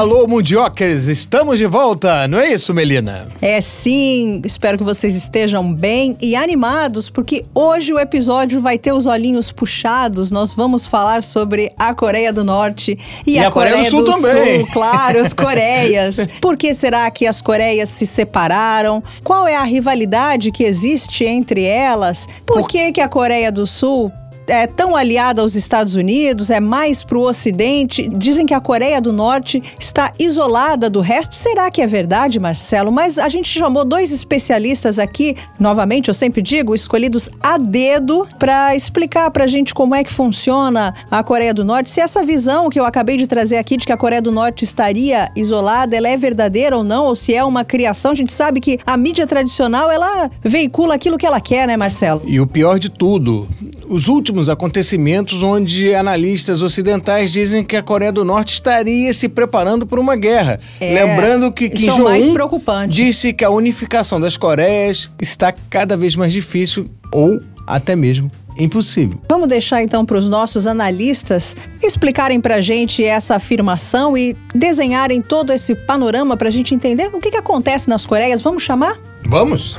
Alô, Mundiokers, estamos de volta, não é isso, Melina? É sim, espero que vocês estejam bem e animados, porque hoje o episódio vai ter os olhinhos puxados. Nós vamos falar sobre a Coreia do Norte e, E a, a Coreia do Sul também. Sul, claro, as Coreias. Por que será que as Coreias se separaram? Qual é a rivalidade que existe entre elas? Por que, que a Coreia do Sul é tão aliada aos Estados Unidos, é mais para o Ocidente. Dizem que a Coreia do Norte está isolada do resto. Será que é verdade, Marcelo? Mas a gente chamou dois especialistas aqui, novamente, eu sempre digo, escolhidos a dedo, para explicar para a gente como é que funciona a Coreia do Norte. Se essa visão que eu acabei de trazer aqui de que a Coreia do Norte estaria isolada, ela é verdadeira ou não, ou se é uma criação. A gente sabe que a mídia tradicional ela veicula aquilo que ela quer, né, Marcelo? E o pior de tudo, os últimos acontecimentos onde analistas ocidentais dizem que a Coreia do Norte estaria se preparando para uma guerra. É, Lembrando que Kim é Jong-un disse que a unificação das Coreias está cada vez mais difícil ou até mesmo impossível. Vamos deixar então para os nossos analistas explicarem para a gente essa afirmação e desenharem todo esse panorama para a gente entender o que, que acontece nas Coreias. Vamos chamar? Vamos?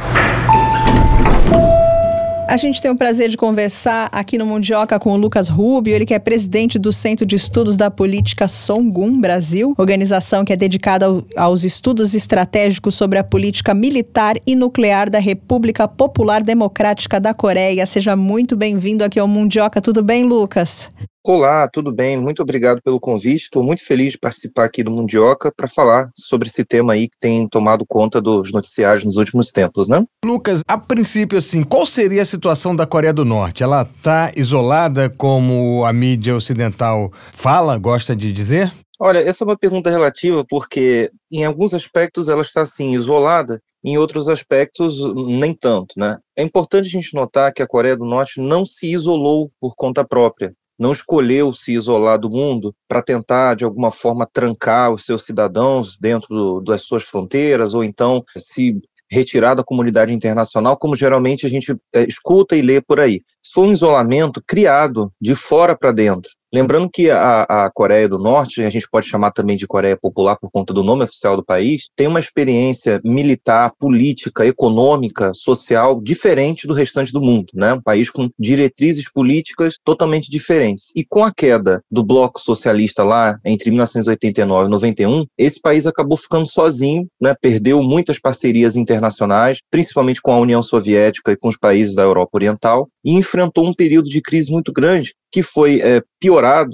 A gente tem o prazer de conversar aqui no Mundioca com o Lucas Rubio, ele que é presidente do Centro de Estudos da Política Songun Brasil, organização que é dedicada ao- aos estudos estratégicos sobre a política militar e nuclear da República Popular Democrática da Coreia. Seja muito bem-vindo aqui ao Mundioca. Tudo bem, Lucas? Olá, tudo bem? Muito obrigado pelo convite. Estou muito feliz de participar aqui do Mundioca para falar sobre esse tema aí que tem tomado conta dos noticiários nos últimos tempos, né? Lucas, a princípio, assim, qual seria a situação da Coreia do Norte? Ela está isolada, como a mídia ocidental fala, gosta de dizer? Olha, essa é uma pergunta relativa porque em alguns aspectos ela está assim isolada, em outros aspectos nem tanto, né? É importante a gente notar que a Coreia do Norte não se isolou por conta própria. Não escolheu se isolar do mundo para tentar, de alguma forma, trancar os seus cidadãos dentro do- das suas fronteiras, ou então se retirar da comunidade internacional, como geralmente a gente eh, escuta e lê por aí. Isso foi um isolamento criado de fora para dentro. Lembrando que a, a Coreia do Norte, a gente pode chamar também de Coreia Popular por conta do nome oficial do país, tem uma experiência militar, política, econômica, social diferente do restante do mundo, né? Um país com diretrizes políticas totalmente diferentes. E com a queda do bloco socialista lá entre 1989 e 91, esse país acabou ficando sozinho, né? Perdeu muitas parcerias internacionais, principalmente com a União Soviética e com os países da Europa Oriental, e enfrentou um período de crise muito grande que foi eh,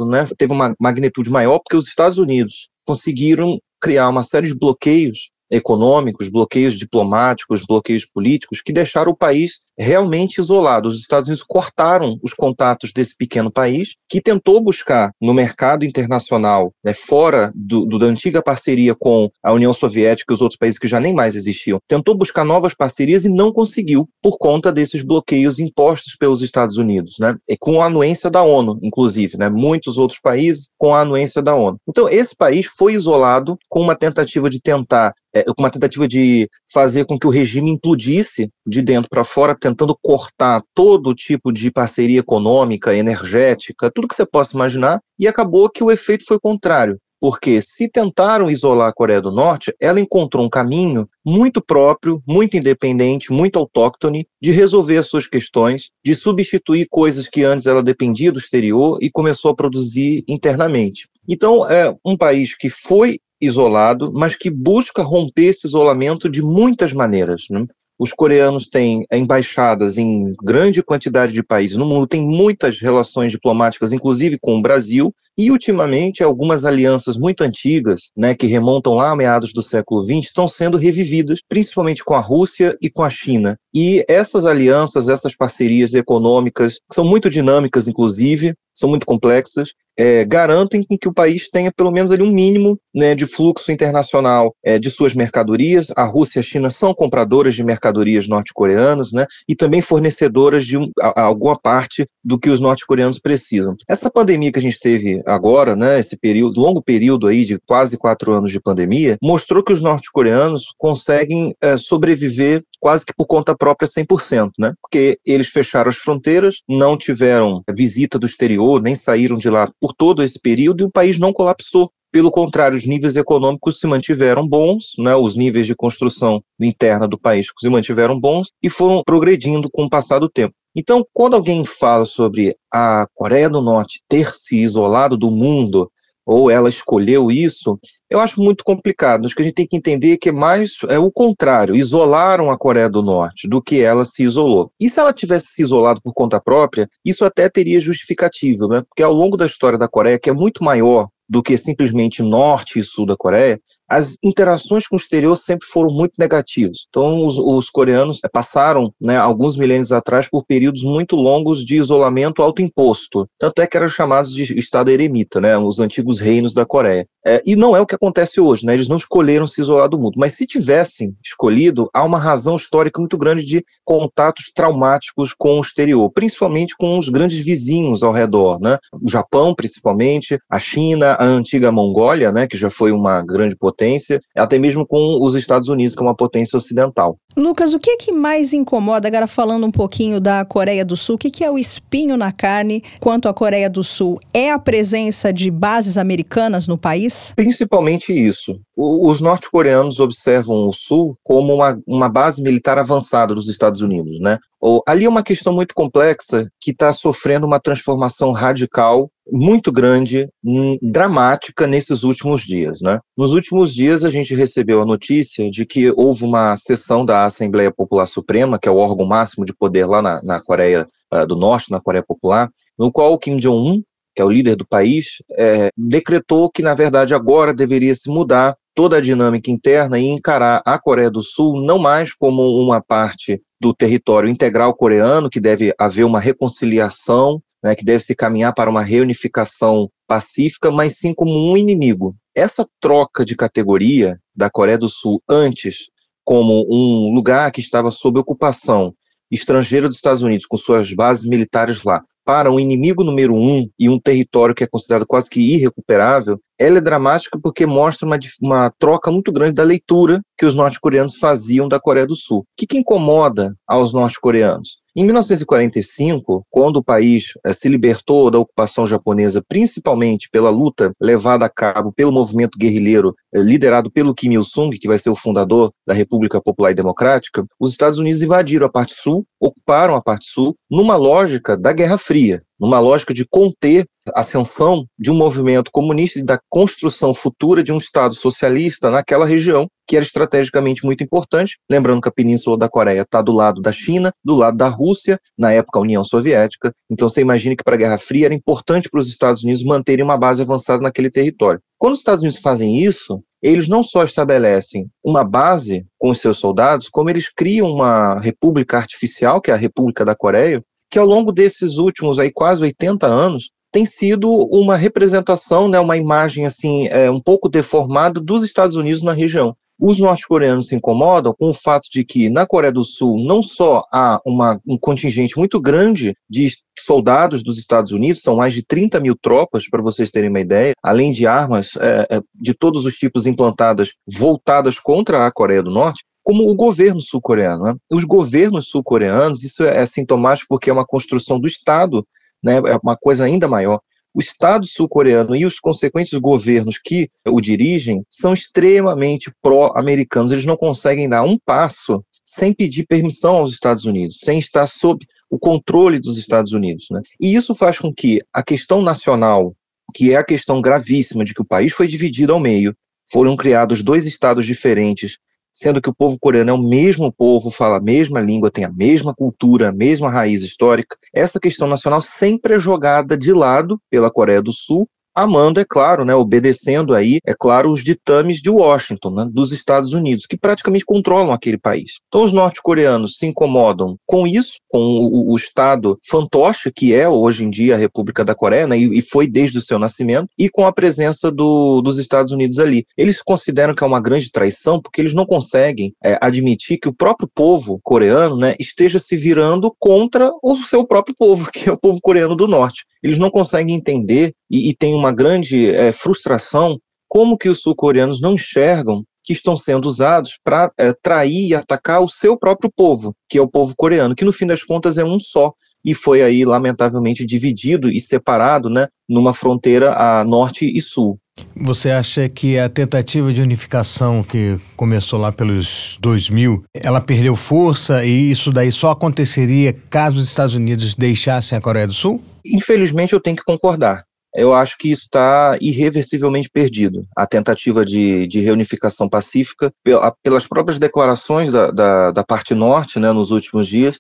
né? Teve uma magnitude maior porque os Estados Unidos conseguiram criar uma série de bloqueios econômicos, bloqueios diplomáticos, bloqueios políticos que deixaram o país realmente isolado. Os Estados Unidos cortaram os contatos desse pequeno país que tentou buscar no mercado internacional, né, fora do, do- da antiga parceria com a União Soviética e os outros países que já nem mais existiam, tentou buscar novas parcerias e não conseguiu por conta desses bloqueios impostos pelos Estados Unidos, né, com a anuência da ONU, inclusive, né, muitos outros países com a anuência da ONU. Então esse país foi isolado com uma tentativa de tentar uma tentativa de fazer com que o regime implodisse de dentro para fora, tentando cortar todo tipo de parceria econômica, energética, tudo que você possa imaginar, e acabou que o efeito foi contrário. Porque se tentaram isolar a Coreia do Norte, ela encontrou um caminho muito próprio, muito independente, muito autóctone de resolver as suas questões, de substituir coisas que antes ela dependia do exterior e começou a produzir internamente. Então, é um país que foi isolado, mas que busca romper esse isolamento de muitas maneiras. né? Os coreanos têm embaixadas em grande quantidade de países no mundo, têm muitas relações diplomáticas, inclusive com o Brasil, e ultimamente algumas alianças muito antigas, né, que remontam lá a meados do século XX, estão sendo revividas, principalmente com a Rússia e com a China. E essas alianças, essas parcerias econômicas, são muito dinâmicas, inclusive, são muito complexas, é, garantem que o país tenha pelo menos ali um mínimo né, de fluxo internacional é, de suas mercadorias. A Rússia e a China são compradoras de mercadorias norte-coreanas né, e também fornecedoras de um, a, a alguma parte do que os norte-coreanos precisam. Essa pandemia que a gente teve agora, né, esse período, longo período aí de quase quatro anos de pandemia, mostrou que os norte-coreanos conseguem é, sobreviver quase que por conta própria 100%, né, porque eles fecharam as fronteiras, não tiveram visita do exterior, nem saíram de lá por todo esse período e o país não colapsou. Pelo contrário, os níveis econômicos se mantiveram bons, né, os níveis de construção interna do país se mantiveram bons e foram progredindo com o passar do tempo. Então, quando alguém fala sobre a Coreia do Norte ter se isolado do mundo, ou ela escolheu isso, eu acho muito complicado. Acho que a gente tem que entender que é mais é o contrário, isolaram a Coreia do Norte do que ela se isolou. E se ela tivesse se isolado por conta própria, isso até teria justificativa, né? Porque ao longo da história da Coreia, que é muito maior do que simplesmente norte e sul da Coreia, as interações com o exterior sempre foram muito negativas. Então, os, os coreanos eh, passaram, né, alguns milênios atrás, por períodos muito longos de isolamento autoimposto. Tanto é que eram chamados de Estado eremita, né, os antigos reinos da Coreia. É, e não é o que acontece hoje, né, eles não escolheram se isolar do mundo. Mas se tivessem escolhido, há uma razão histórica muito grande de contatos traumáticos com o exterior, principalmente com os grandes vizinhos ao redor, né, o Japão, principalmente, a China, a antiga Mongólia, né, que já foi uma grande potência potência, até mesmo com os Estados Unidos, que é uma potência ocidental. Lucas, o que, é que mais incomoda, agora falando um pouquinho da Coreia do Sul, o que, que é o espinho na carne quanto à Coreia do Sul? É a presença de bases americanas no país? Principalmente isso. O, os norte-coreanos observam o Sul como uma, uma base militar avançada dos Estados Unidos, né? Ou, ali é uma questão muito complexa que está sofrendo uma transformação radical muito grande, hum, dramática nesses últimos dias. Né? Nos últimos dias, a gente recebeu a notícia de que houve uma sessão da Assembleia Popular Suprema, que é o órgão máximo de poder lá na, na Coreia uh, do Norte, na Coreia Popular, no qual Kim Jong-un, que é o líder do país, é, decretou que, na verdade, agora deveria se mudar toda a dinâmica interna e encarar a Coreia do Sul não mais como uma parte do território integral coreano, que deve haver uma reconciliação né, que deve se caminhar para uma reunificação pacífica, mas sim como um inimigo. Essa troca de categoria da Coreia do Sul antes como um lugar que estava sob ocupação estrangeira dos Estados Unidos, com suas bases militares lá, para um inimigo número um e um território que é considerado quase que irrecuperável, ela é dramática porque mostra uma, uma troca muito grande da leitura que os norte-coreanos faziam da Coreia do Sul. O que, que incomoda aos norte-coreanos? Em 1945, quando o país eh, se libertou da ocupação japonesa, principalmente pela luta levada a cabo pelo movimento guerrilheiro eh, liderado pelo Kim Il-sung, que vai ser o fundador da República Popular e Democrática, os Estados Unidos invadiram a parte sul, ocuparam a parte sul, numa lógica da Guerra Fria numa lógica de conter a ascensão de um movimento comunista e da construção futura de um Estado socialista naquela região, que era estrategicamente muito importante. Lembrando que a Península da Coreia está do lado da China, do lado da Rússia, na época a União Soviética. Então você imagina que para a Guerra Fria era importante para os Estados Unidos manterem uma base avançada naquele território. Quando os Estados Unidos fazem isso, eles não só estabelecem uma base com os seus soldados, como eles criam uma república artificial, que é a República da Coreia, que ao longo desses últimos aí quase 80 anos tem sido uma representação, né, uma imagem assim é, um pouco deformada dos Estados Unidos na região. Os norte-coreanos se incomodam com o fato de que na Coreia do Sul não só há uma, um contingente muito grande de soldados dos Estados Unidos, são mais de 30 mil tropas, para vocês terem uma ideia, além de armas é, é, de todos os tipos implantadas voltadas contra a Coreia do Norte, como o governo sul-coreano. Né? Os governos sul-coreanos, isso é, é sintomático porque é uma construção do Estado, né? é uma coisa ainda maior. O Estado sul-coreano e os consequentes governos que o dirigem são extremamente pró-americanos. Eles não conseguem dar um passo sem pedir permissão aos Estados Unidos, sem estar sob o controle dos Estados Unidos. Né? E isso faz com que a questão nacional, que é a questão gravíssima de que o país foi dividido ao meio, foram criados dois estados diferentes, sendo que o povo coreano é o mesmo povo, fala a mesma língua, tem a mesma cultura, a mesma raiz histórica. Essa questão nacional sempre é jogada de lado pela Coreia do Sul amando, é claro, né, obedecendo aí, é claro, os ditames de Washington, né, dos Estados Unidos, que praticamente controlam aquele país. Então os norte-coreanos se incomodam com isso, com o, o, Estado fantoche, que é hoje em dia a República da Coreia, né, e, e foi desde o seu nascimento, e com a presença do, dos Estados Unidos ali. Eles consideram que é uma grande traição porque eles não conseguem é, admitir que o próprio povo coreano né, esteja se virando contra o seu próprio povo, que é o povo coreano do norte. Eles não conseguem entender e, e têm uma grande é, frustração como que os sul-coreanos não enxergam que estão sendo usados para é, trair e atacar o seu próprio povo, que é o povo coreano, que no fim das contas é um só e foi aí lamentavelmente dividido e separado, né, numa fronteira a norte e sul. Você acha que a tentativa de unificação que começou lá pelos 2000, ela perdeu força e isso daí só aconteceria caso os Estados Unidos deixassem a Coreia do Sul? Infelizmente eu tenho que concordar. Eu acho que isso está irreversivelmente perdido. A tentativa de, de reunificação pacífica, pelas próprias declarações da, da, da parte norte né, nos últimos dias,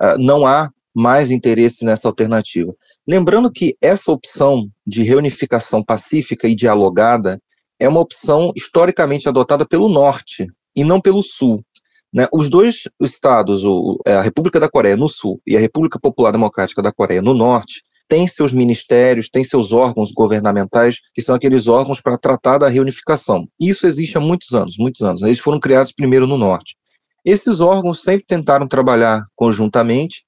uh, não há mais interesse nessa alternativa. Lembrando que essa opção de reunificação pacífica e dialogada é uma opção historicamente adotada pelo Norte e não pelo Sul. Né? Os dois estados, é, a República da Coreia no Sul e a República Popular Democrática da Coreia no Norte, têm seus ministérios, têm seus órgãos governamentais, que são aqueles órgãos para tratar da reunificação. Isso existe há muitos anos, muitos anos. Eles foram criados primeiro no Norte. Esses órgãos sempre tentaram trabalhar conjuntamente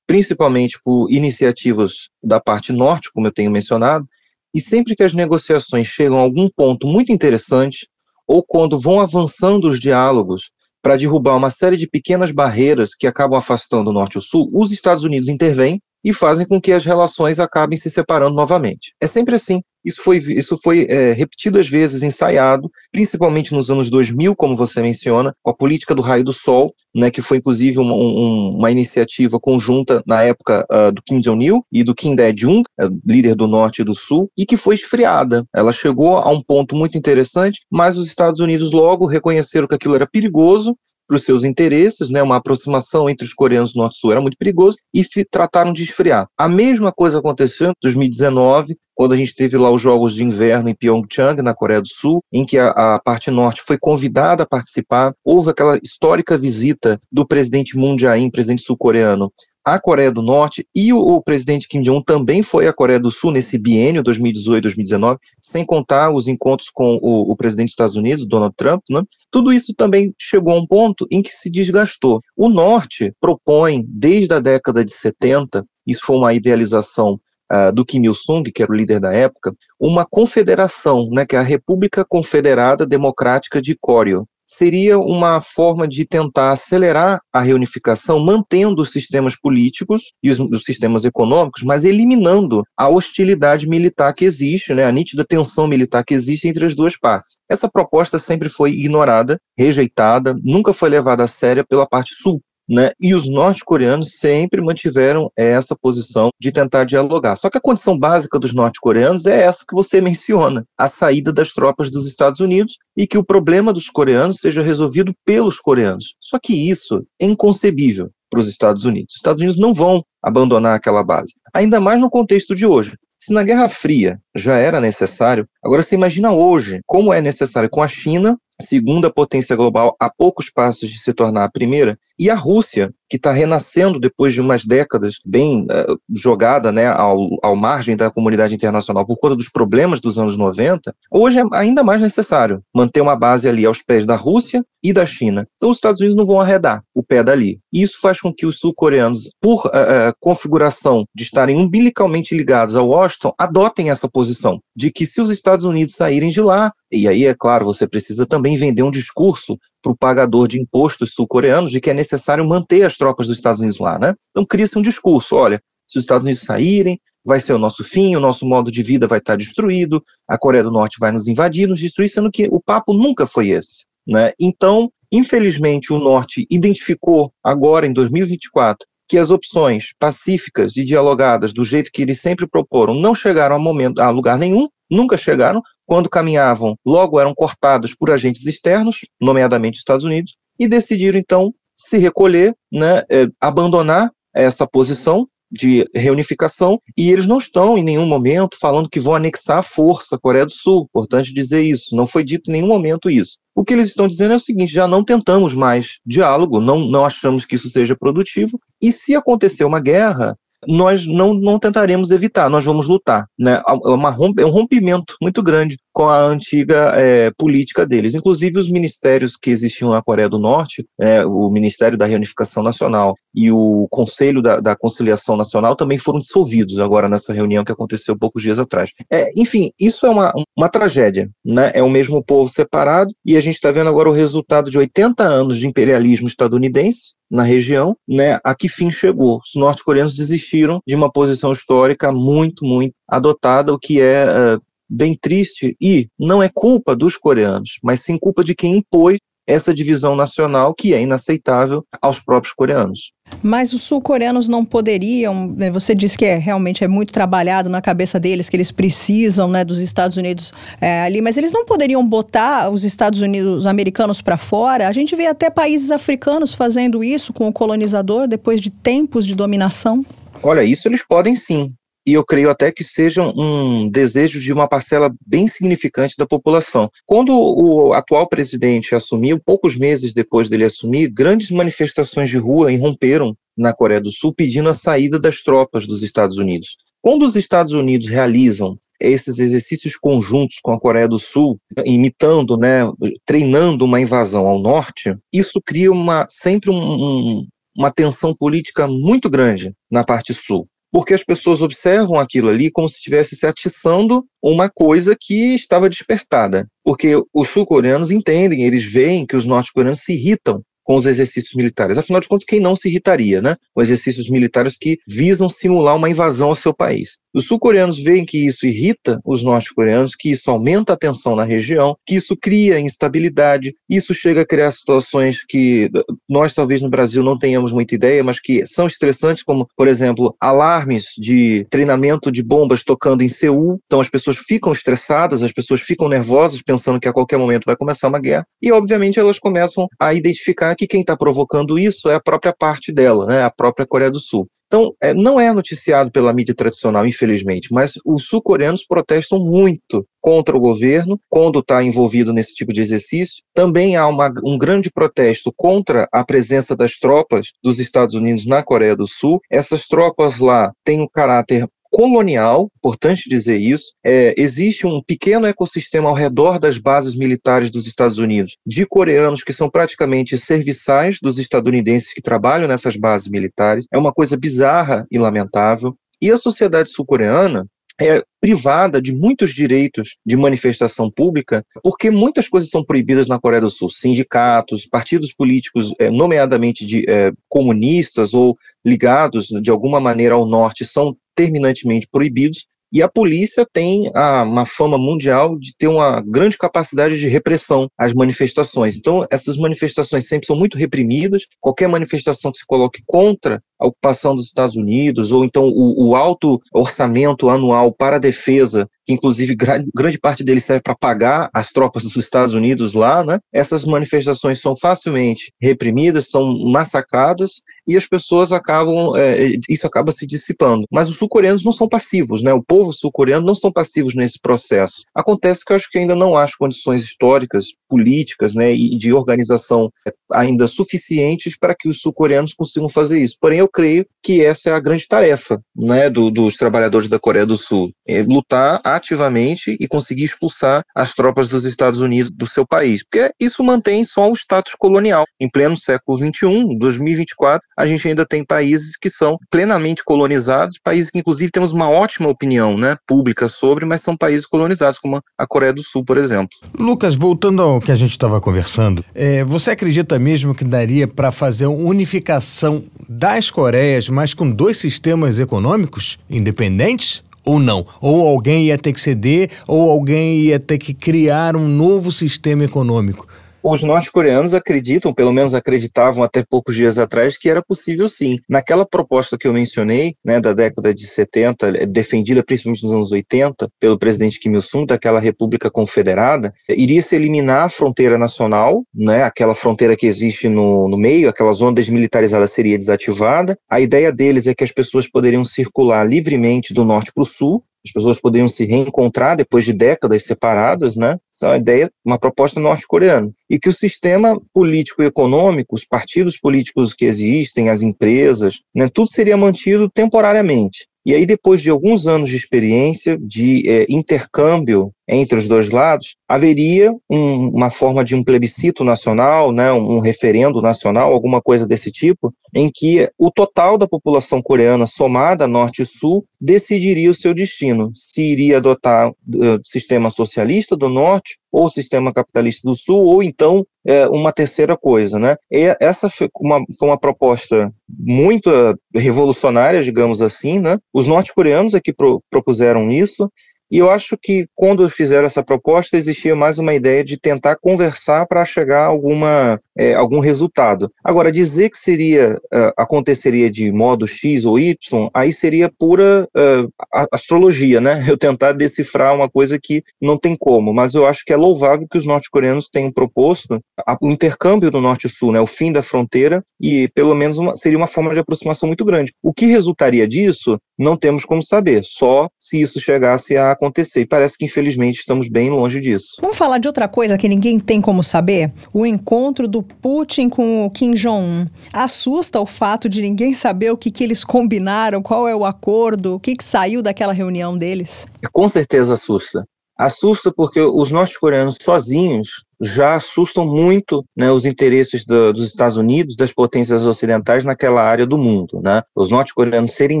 principalmente por iniciativas da parte norte, como eu tenho mencionado, e sempre que as negociações chegam a algum ponto muito interessante, ou quando vão avançando os diálogos para derrubar uma série de pequenas barreiras que acabam afastando o norte e o sul, os Estados Unidos intervêm e fazem com que as relações acabem se separando novamente. É sempre assim. Isso foi, isso foi é, repetidas vezes ensaiado, principalmente nos anos 2000, como você menciona, com a política do raio do sol, né, que foi inclusive uma, um, uma iniciativa conjunta na época uh, do Kim Jong-il e do Kim Dae-jung, uh, líder do norte e do sul, e que foi esfriada. Ela chegou a um ponto muito interessante, mas os Estados Unidos logo reconheceram que aquilo era perigoso para os seus interesses, né, uma aproximação entre os coreanos do Norte e Sul era muito perigoso, e trataram de esfriar. A mesma coisa aconteceu em 2019, quando a gente teve lá os Jogos de Inverno em Pyeongchang, na Coreia do Sul, em que a, a, parte norte foi convidada a participar. Houve aquela histórica visita do presidente Moon Jae-in, presidente sul-coreano, à Coreia do Norte e o, o presidente Kim Jong-un também foi à Coreia do Sul nesse biênio 2018-2019, sem contar os encontros com o, o, presidente dos Estados Unidos, Donald Trump, né? Tudo isso também chegou a um ponto em que se desgastou. O Norte propõe, desde a década de 70, isso foi uma idealização Uh, do Kim Il-sung, que era o líder da época, uma confederação, né, que é a República Confederada Democrática de Coreia seria uma forma de tentar acelerar a reunificação, mantendo os sistemas políticos e os, os, sistemas econômicos, mas eliminando a hostilidade militar que existe, né, a nítida tensão militar que existe entre as duas partes. Essa proposta sempre foi ignorada, rejeitada, nunca foi levada a sério pela parte sul né? E os norte-coreanos sempre mantiveram essa posição de tentar dialogar. Só que a condição básica dos norte-coreanos é essa que você menciona: a saída das tropas dos Estados Unidos e que o problema dos coreanos seja resolvido pelos coreanos. Só que isso é inconcebível para os Estados Unidos. Os Estados Unidos não vão abandonar aquela base, ainda mais no contexto de hoje. Se na Guerra Fria já era necessário, agora você imagina hoje como é necessário com a China segunda potência global a poucos passos de se tornar a primeira, e a Rússia, que está renascendo depois de umas décadas bem uh, jogada né, ao, ao margem da comunidade internacional por conta dos problemas dos anos 90, hoje é ainda mais necessário manter uma base ali aos pés da Rússia e da China. Então os Estados Unidos não vão arredar o pé dali. E isso faz com que os sul-coreanos, por uh, uh, configuração de estarem umbilicalmente ligados a Washington, adotem essa posição de que se os Estados Unidos saírem de lá, e aí é claro, você precisa também vender um discurso para o pagador de impostos sul-coreanos de que é necessário manter as tropas dos Estados Unidos lá, né? Então cria-se um discurso, olha, se os Estados Unidos saírem, vai ser o nosso fim, o nosso modo de vida vai estar destruído, a Coreia do Norte vai nos invadir, nos destruir, sendo que o papo nunca foi esse, né? Então, infelizmente, o Norte identificou agora em 2024 que as opções pacíficas e dialogadas do jeito que eles sempre proporam não chegaram a momento a lugar nenhum, nunca chegaram, quando caminhavam, logo eram cortados por agentes externos, nomeadamente Estados Unidos, e decidiram então se recolher, né, é, abandonar essa posição de reunificação e eles não estão em nenhum momento falando que vão anexar a força a Coreia do Sul. Importante dizer isso. Não foi dito em nenhum momento isso. O que eles estão dizendo é o seguinte: já não tentamos mais diálogo, não, não achamos que isso seja produtivo, e se acontecer uma guerra, nós não, não tentaremos evitar, nós vamos lutar. Né? É, é um rompimento muito grande com a antiga é, política deles. Inclusive, os ministérios que existiam na Coreia do Norte, é, o Ministério da Reunificação Nacional e o Conselho da, da, Conciliação Nacional também foram dissolvidos agora nessa reunião que aconteceu poucos dias atrás. É, enfim, isso é uma, uma tragédia. Né? É o mesmo povo separado e a gente está vendo agora o resultado de 80 anos de imperialismo estadunidense na região, né, a que fim chegou. Os norte-coreanos desistiram de uma posição histórica muito, muito adotada, o que é uh, bem triste e não é culpa dos coreanos, mas sim culpa de quem impôs essa divisão nacional que é inaceitável aos próprios coreanos. Mas os sul-coreanos não poderiam, né, você disse que é, realmente é muito trabalhado na cabeça deles, que eles precisam né, dos Estados Unidos é, ali, mas eles não poderiam botar os Estados Unidos americanos para fora? A gente vê até países africanos fazendo isso com o colonizador depois de tempos de dominação. Olha, isso eles podem sim e eu creio até que seja um desejo de uma parcela bem significante da população. Quando o atual presidente assumiu, poucos meses depois dele assumir, grandes manifestações de rua irromperam na Coreia do Sul pedindo a saída das tropas dos Estados Unidos. Quando os Estados Unidos realizam esses exercícios conjuntos com a Coreia do Sul, imitando, né, treinando uma invasão ao norte, isso cria uma, sempre um, um, uma tensão política muito grande na parte sul porque as pessoas observam aquilo ali como se estivesse se atiçando uma coisa que estava despertada. Porque os sul-coreanos entendem, eles veem que os norte-coreanos se irritam com os exercícios militares. Afinal de contas, quem não se irritaria, né? Com exercícios militares que visam simular uma invasão ao seu país. Os sul-coreanos veem que isso irrita os norte-coreanos, que isso aumenta a tensão na região, que isso cria instabilidade, isso chega a criar situações que nós talvez no Brasil não tenhamos muita ideia, mas que são estressantes, como, por exemplo, alarmes de treinamento de bombas tocando em Seul. Então as pessoas ficam estressadas, as pessoas ficam nervosas, pensando que a qualquer momento vai começar uma guerra, e obviamente elas começam a identificar que quem está provocando isso é a própria parte dela, né, a própria Coreia do Sul. Então, é, não é noticiado pela mídia tradicional, infelizmente, mas os sul-coreanos protestam muito contra o governo quando está envolvido nesse tipo de exercício. Também há uma, um grande protesto contra a presença das tropas dos Estados Unidos na Coreia do Sul. Essas tropas lá têm um caráter colonial, importante dizer isso, é, existe um pequeno ecossistema ao redor das bases militares dos Estados Unidos, de coreanos que são praticamente serviçais dos estadunidenses que trabalham nessas bases militares. É uma coisa bizarra e lamentável. E a sociedade sul-coreana, é privada de muitos direitos de manifestação pública, porque muitas coisas são proibidas na Coreia do Sul. Sindicatos, partidos políticos, é, nomeadamente de é, comunistas ou ligados de alguma maneira ao norte, são terminantemente proibidos. E a polícia tem a, uma fama mundial de ter uma grande capacidade de repressão às manifestações. Então, essas manifestações sempre são muito reprimidas. Qualquer manifestação que se coloque contra a ocupação dos Estados Unidos, ou então o, o alto orçamento anual para a defesa, que inclusive grande parte dele serve para pagar as tropas dos Estados Unidos lá, né? Essas manifestações são facilmente reprimidas, são massacradas e as pessoas acabam, é, isso acaba se dissipando. Mas os sul-coreanos não são passivos, né? O povo sul-coreano não são passivos nesse processo. Acontece que eu acho que ainda não há condições históricas, políticas, né, e de organização ainda suficientes para que os sul-coreanos consigam fazer isso. Porém, eu creio que essa é a grande tarefa né, do, dos trabalhadores da Coreia do Sul: é lutar ativamente e conseguir expulsar as tropas dos Estados Unidos do seu país. Porque isso mantém só o status colonial. Em pleno século XXI, 2024, a gente ainda tem países que são plenamente colonizados, países que, inclusive, temos uma ótima opinião né, pública sobre, mas são países colonizados, como a Coreia do Sul, por exemplo. Lucas, voltando ao que a gente estava conversando, é, você acredita mesmo que daria para fazer uma unificação das Coreias, mas com dois sistemas econômicos independentes? Ou não? Ou alguém ia ter que ceder, ou alguém ia ter que criar um novo sistema econômico. Os norte-coreanos acreditam, pelo menos acreditavam até poucos dias atrás, que era possível sim. Naquela proposta que eu mencionei, né, da década de 70, defendida principalmente nos anos 80 pelo presidente Kim Il-sung, daquela República Confederada, iria se eliminar a fronteira nacional, né, aquela fronteira que existe no, no meio, aquela zona desmilitarizada seria desativada. A ideia deles é que as pessoas poderiam circular livremente do norte para o sul, as pessoas poderiam se reencontrar depois de décadas separadas, né? Essa é uma ideia, uma proposta norte-coreana. E que o sistema político e econômico, os partidos políticos que existem, as empresas, né, tudo seria mantido temporariamente. E aí, depois de alguns anos de experiência, de é, intercâmbio entre os dois lados, haveria um, uma forma de um plebiscito nacional, né, um referendo nacional, alguma coisa desse tipo, em que o total da população coreana, somada norte e sul, decidiria o seu destino, se iria adotar o uh, sistema socialista do norte ou sistema capitalista do sul, ou então é, uma terceira coisa. Né? E essa foi uma, foi uma proposta muito revolucionária, digamos assim. Né? Os norte-coreanos é que pro, propuseram isso, e eu acho que quando fizeram essa proposta, existia mais uma ideia de tentar conversar para chegar a alguma, é, algum resultado. Agora, dizer que seria uh, aconteceria de modo X ou Y, aí seria pura uh, astrologia, né? Eu tentar decifrar uma coisa que não tem como, mas eu acho que é louvável que os norte-coreanos tenham proposto o intercâmbio do norte e sul, né? O fim da fronteira e pelo menos uma, seria uma forma de aproximação muito grande. O que resultaria disso, não temos como saber, só se isso chegasse a acontecer. E parece que, infelizmente, estamos bem longe disso. Vamos falar de outra coisa que ninguém tem como saber? O encontro do Putin com o Kim Jong-un. Assusta o fato de ninguém saber o que, que eles combinaram, qual é o acordo, o que, que saiu daquela reunião deles? Com certeza assusta. Assusta porque os norte-coreanos sozinhos já assustam muito né, os interesses do, dos Estados Unidos, das potências ocidentais naquela área do mundo. Né? Os norte-coreanos serem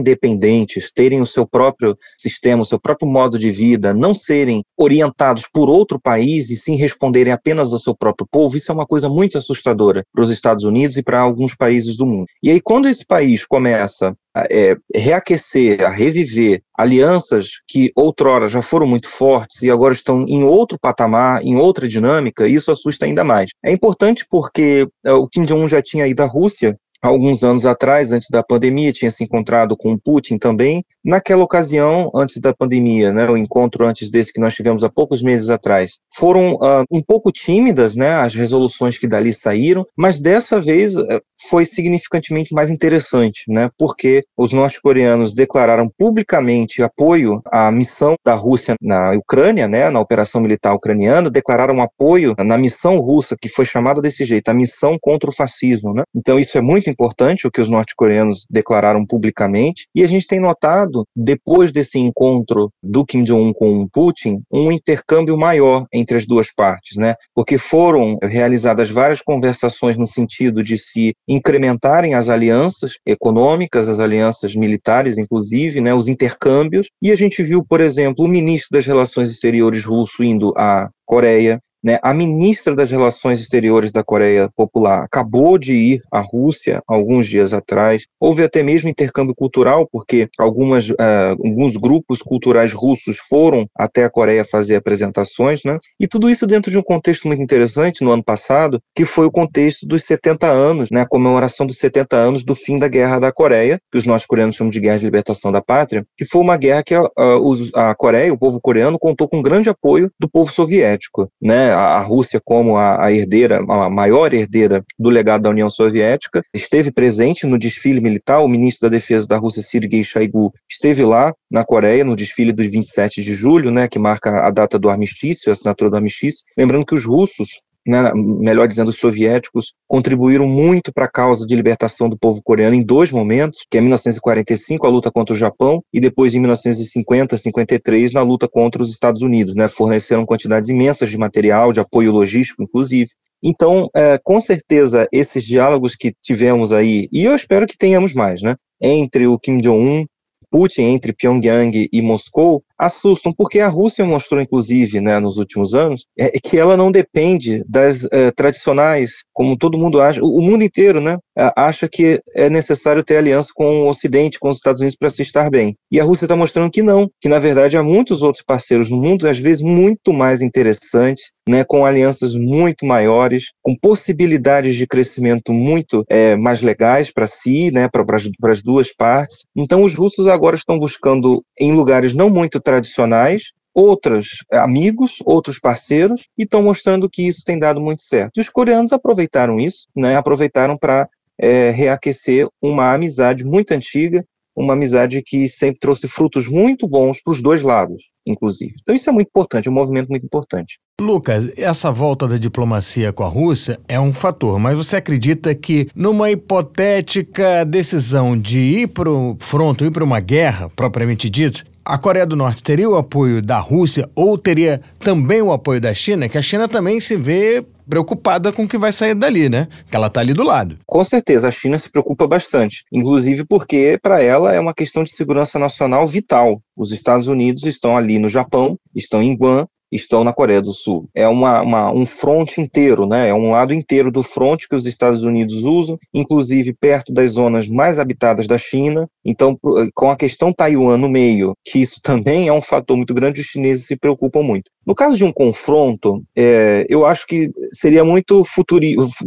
independentes, terem o seu próprio sistema, o seu próprio modo de vida, não serem orientados por outro país e sim responderem apenas ao seu próprio povo, isso é uma coisa muito assustadora para os Estados Unidos e para alguns países do mundo. E aí, quando esse país começa a é, reaquecer, a reviver alianças que outrora já foram muito fortes e agora estão em outro patamar, em outra dinâmica, isso assusta ainda mais. É importante porque uh, o Kim Jong-un já tinha ido à Rússia alguns anos atrás, antes da pandemia, tinha se encontrado com o Putin também. Naquela ocasião, antes da pandemia, né, o encontro antes desse que nós tivemos há poucos meses atrás, foram uh, um pouco tímidas, né, as resoluções que dali saíram, mas dessa vez uh, foi significantemente mais interessante, né, porque os norte-coreanos declararam publicamente apoio à missão da Rússia na Ucrânia, né, na operação militar ucraniana, declararam apoio na missão russa que foi chamada desse jeito, a missão contra o fascismo, né. Então isso é muito importante o que os norte-coreanos declararam publicamente, e a gente tem notado, depois desse encontro do Kim Jong-un com Putin, um intercâmbio maior entre as duas partes, né? Porque foram realizadas várias conversações no sentido de se incrementarem as alianças econômicas, as alianças militares, inclusive, né, os intercâmbios, e a gente viu, por exemplo, o ministro das Relações Exteriores russo indo à Coreia, né, a ministra das Relações Exteriores da Coreia Popular acabou de ir à Rússia alguns dias atrás. Houve até mesmo intercâmbio cultural, porque algumas, uh, alguns grupos culturais russos foram até a Coreia fazer apresentações. Né? E tudo isso dentro de um contexto muito interessante no ano passado, que foi o contexto dos 70 anos, né, a comemoração dos 70 anos do fim da Guerra da Coreia, que os nossos coreanos chamam de Guerra de Libertação da Pátria, que foi uma guerra que a, a, a Coreia, o povo coreano, contou com grande apoio do povo soviético. Né? A, Rússia como a, a, herdeira, a maior herdeira do legado da União Soviética, esteve presente no desfile militar. O ministro da Defesa da Rússia, Sergei Shoigu, esteve lá na Coreia no desfile dos 27 de julho, né, que marca a data do armistício, a assinatura do armistício. Lembrando que os russos né, melhor dizendo, os soviéticos, contribuíram muito para a causa de libertação do povo coreano em dois momentos, que é 1945, a luta contra o Japão, e depois em 1950, 53, na luta contra os Estados Unidos, né, forneceram quantidades imensas de material, de apoio logístico, inclusive. Então, é, com certeza, esses diálogos que tivemos aí, e eu espero que tenhamos mais, né, entre o Kim Jong-un, Putin, entre Pyongyang e Moscou, assustam, porque a Rússia mostrou, inclusive, né, nos últimos anos, é, que ela não depende das é, tradicionais, como todo mundo acha, o, o mundo inteiro, né, acha que é necessário ter aliança com o Ocidente, com os Estados Unidos para se estar bem. E a Rússia está mostrando que não, que na verdade há muitos outros parceiros no mundo, às vezes muito mais interessantes, né, com alianças muito maiores, com possibilidades de crescimento muito é, mais legais para si, né, para as duas partes. Então, os russos agora estão buscando em lugares não muito tradicionais outros amigos, outros parceiros, e estão mostrando que isso tem dado muito certo. E os coreanos aproveitaram isso, né, aproveitaram para é, reaquecer uma amizade muito antiga, uma amizade que sempre trouxe frutos muito bons para os dois lados, inclusive. Então isso é muito importante, é um movimento muito importante. Lucas, essa volta da diplomacia com a Rússia é um fator, mas você acredita que numa hipotética decisão de ir para o fronte, ir para uma guerra, propriamente dito, a Coreia do Norte teria o apoio da Rússia ou teria também o apoio da China? Que a China também se vê preocupada com o que vai sair dali, né? Que ela está ali do lado. Com certeza, a China se preocupa bastante, inclusive porque para ela é uma questão de segurança nacional vital. Os Estados Unidos estão ali no Japão, estão em Guam, estão na Coreia do Sul. É uma, uma, um fronte inteiro, né? É um lado inteiro do fronte que os Estados Unidos usam, inclusive perto das zonas mais habitadas da China. Então, com a questão Taiwan no meio, que isso também é um fator muito grande, os chineses se preocupam muito. No caso de um confronto, é, eu acho que seria muito futuro,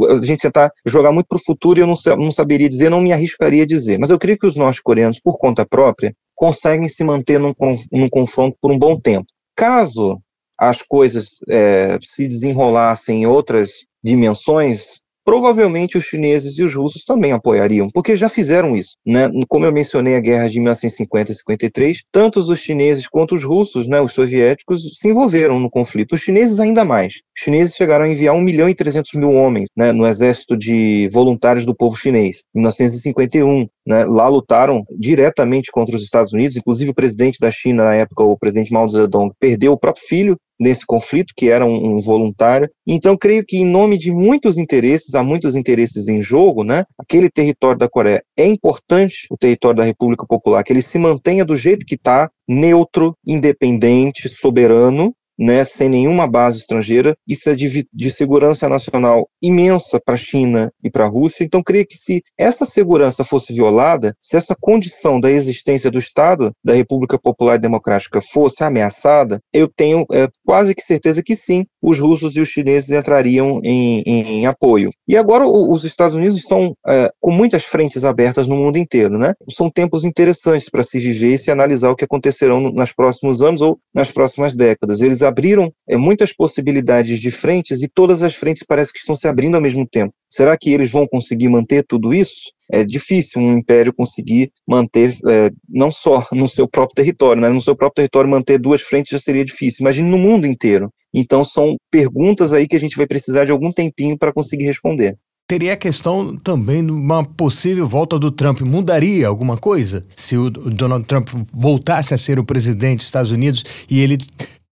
a gente tentar jogar muito para o futuro e eu não, não saberia dizer, não me arriscaria a dizer. Mas eu creio que os norte-coreanos, por conta própria, conseguem se manter num, num confronto por um bom tempo. Caso as coisas é, se desenrolassem em outras dimensões, provavelmente os chineses e os russos também apoiariam, porque já fizeram isso. Né? Como eu mencionei a guerra de 1950 e 53, tanto os chineses quanto os russos, né, os soviéticos, se envolveram no conflito. Os chineses ainda mais. Os chineses chegaram a enviar 1 milhão e 300 mil homens né, no exército de voluntários do povo chinês, em 1951. Né, lá lutaram diretamente contra os Estados Unidos, inclusive o presidente da China na época, o presidente Mao Zedong, perdeu o próprio filho nesse conflito, que era um, um, voluntário. Então, creio que em nome de muitos interesses, há muitos interesses em jogo, né? Aquele território da Coreia é importante, o território da República Popular, que ele se mantenha do jeito que está, neutro, independente, soberano, né, sem nenhuma base estrangeira. Isso é de, de segurança nacional imensa para a China e para a Rússia. Então, creio que se essa segurança fosse violada, se essa condição da existência do Estado da República Popular Democrática fosse ameaçada, eu tenho é, quase que certeza que sim, os russos e os chineses entrariam em, em, em apoio. E agora o, os Estados Unidos estão é, com muitas frentes abertas no mundo inteiro, né? São tempos interessantes para se viver e se analisar o que acontecerão nos próximos anos ou nas próximas décadas. Eles abriram é, muitas possibilidades de frentes e todas as frentes parece que estão se abrindo ao mesmo tempo. Será que eles vão conseguir manter tudo isso? É difícil um império conseguir manter, é, não só no seu próprio território, né? no seu próprio território manter duas frentes já seria difícil, imagine no mundo inteiro. Então são perguntas aí que a gente vai precisar de algum tempinho para conseguir responder. Teria a questão também de uma possível volta do Trump. Mudaria alguma coisa se o Donald Trump voltasse a ser o presidente dos Estados Unidos e ele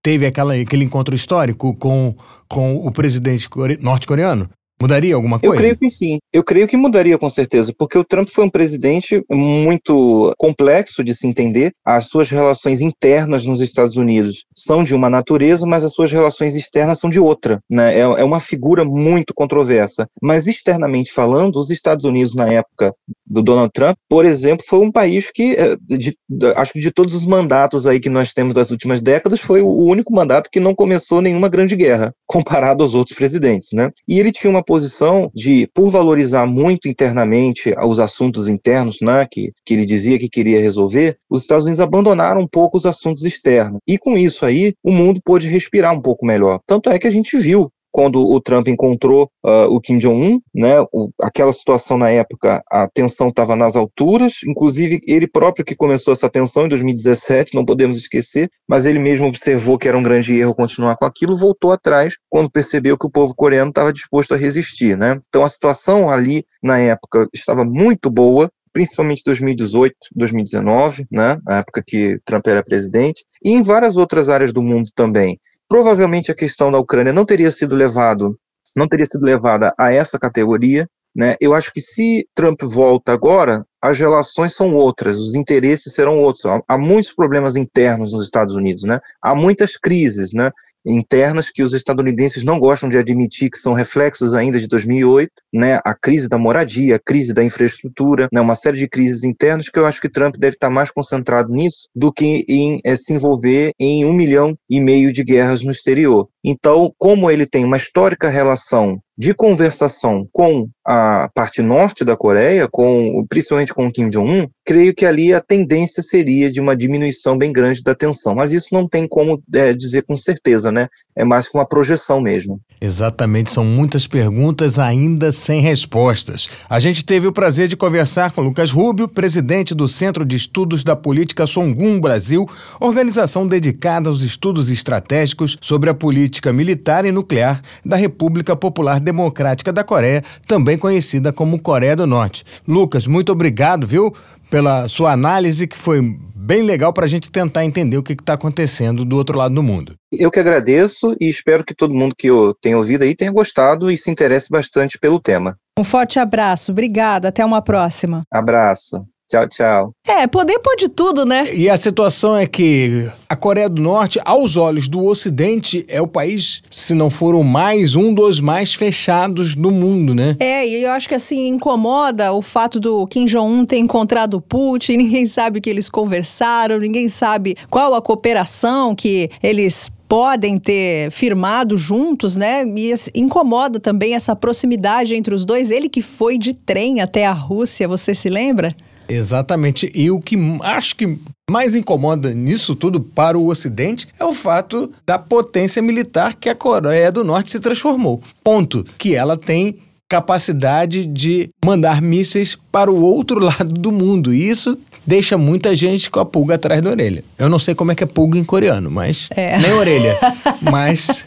teve aquela, aquele encontro histórico com, com o presidente norte-coreano? Mudaria alguma coisa? Eu creio que sim. Eu creio que mudaria com certeza, porque o Trump foi um presidente muito complexo de se entender. As suas relações internas nos Estados Unidos são de uma natureza, mas as suas relações externas são de outra. Né? É, é uma figura muito controversa. Mas externamente falando, os Estados Unidos na época do Donald Trump, por exemplo, foi um país que, eh, de, de, acho que de todos os mandatos aí que nós temos das últimas décadas, foi o único mandato que não começou nenhuma grande guerra, comparado aos outros presidentes. Né? E ele tinha uma posição de, por valorizar muito internamente os assuntos internos, né, que, que ele dizia que queria resolver, os Estados Unidos abandonaram um pouco os assuntos externos. E com isso aí, o mundo pôde respirar um pouco melhor. Tanto é que a gente viu quando o Trump encontrou uh, o Kim Jong-un, né, o, aquela situação na época, a tensão estava nas alturas, inclusive ele próprio que começou essa tensão em 2017, não podemos esquecer, mas ele mesmo observou que era um grande erro continuar com aquilo, voltou atrás quando percebeu que o povo coreano estava disposto a resistir, né? Então a situação ali na época estava muito boa, principalmente 2018, 2019, né, a época que Trump era presidente, e em várias outras áreas do mundo também provavelmente a questão da Ucrânia não teria sido levado, não teria sido levada a essa categoria, né? Eu acho que se Trump volta agora, as relações são outras, os interesses serão outros. Há muitos problemas internos nos Estados Unidos, né? Há muitas crises, né? Internas que os estadunidenses não gostam de admitir que são reflexos ainda de 2008, né? A crise da moradia, a crise da infraestrutura, né? Uma série de crises internas que eu acho que Trump deve estar mais concentrado nisso do que em é, se envolver em um milhão e meio de guerras no exterior. Então, como ele tem uma histórica relação de conversação com a parte norte da Coreia, com principalmente com Kim Jong-un, creio que ali a tendência seria de uma diminuição bem grande da tensão. Mas isso não tem como é, dizer com certeza, né? É mais que uma projeção mesmo. Exatamente, são muitas perguntas ainda sem respostas. A gente teve o prazer de conversar com Lucas Rubio, presidente do Centro de Estudos da Política Songun Brasil, organização dedicada aos estudos estratégicos sobre a política militar e nuclear da República Popular Democrática da Coreia, também conhecida como Coreia do Norte. Lucas, muito obrigado, viu, pela sua análise, que foi bem legal para a gente tentar entender o que está acontecendo do outro lado do mundo. Eu que agradeço e espero que todo mundo que eu tenha ouvido aí tenha gostado e se interesse bastante pelo tema. Um forte abraço, obrigada, até uma próxima. Abraço. Tchau, tchau. É, poder pode tudo, né? E a situação é que a Coreia do Norte, aos olhos do Ocidente, é o país, se não for o mais, um dos mais fechados do mundo, né? É, e eu acho que assim incomoda o fato do Kim Jong-un ter encontrado o Putin, ninguém sabe o que eles conversaram, ninguém sabe qual a cooperação que eles podem ter firmado juntos, né? E incomoda também essa proximidade entre os dois. Ele que foi de trem até a Rússia, você se lembra? Exatamente. E o que acho que mais incomoda nisso tudo para o Ocidente é o fato da potência militar que a Coreia do Norte se transformou. Ponto. Que ela tem capacidade de mandar mísseis para o outro lado do mundo. E isso deixa muita gente com a pulga atrás da orelha. Eu não sei como é que é pulga em coreano, mas é. nem orelha. mas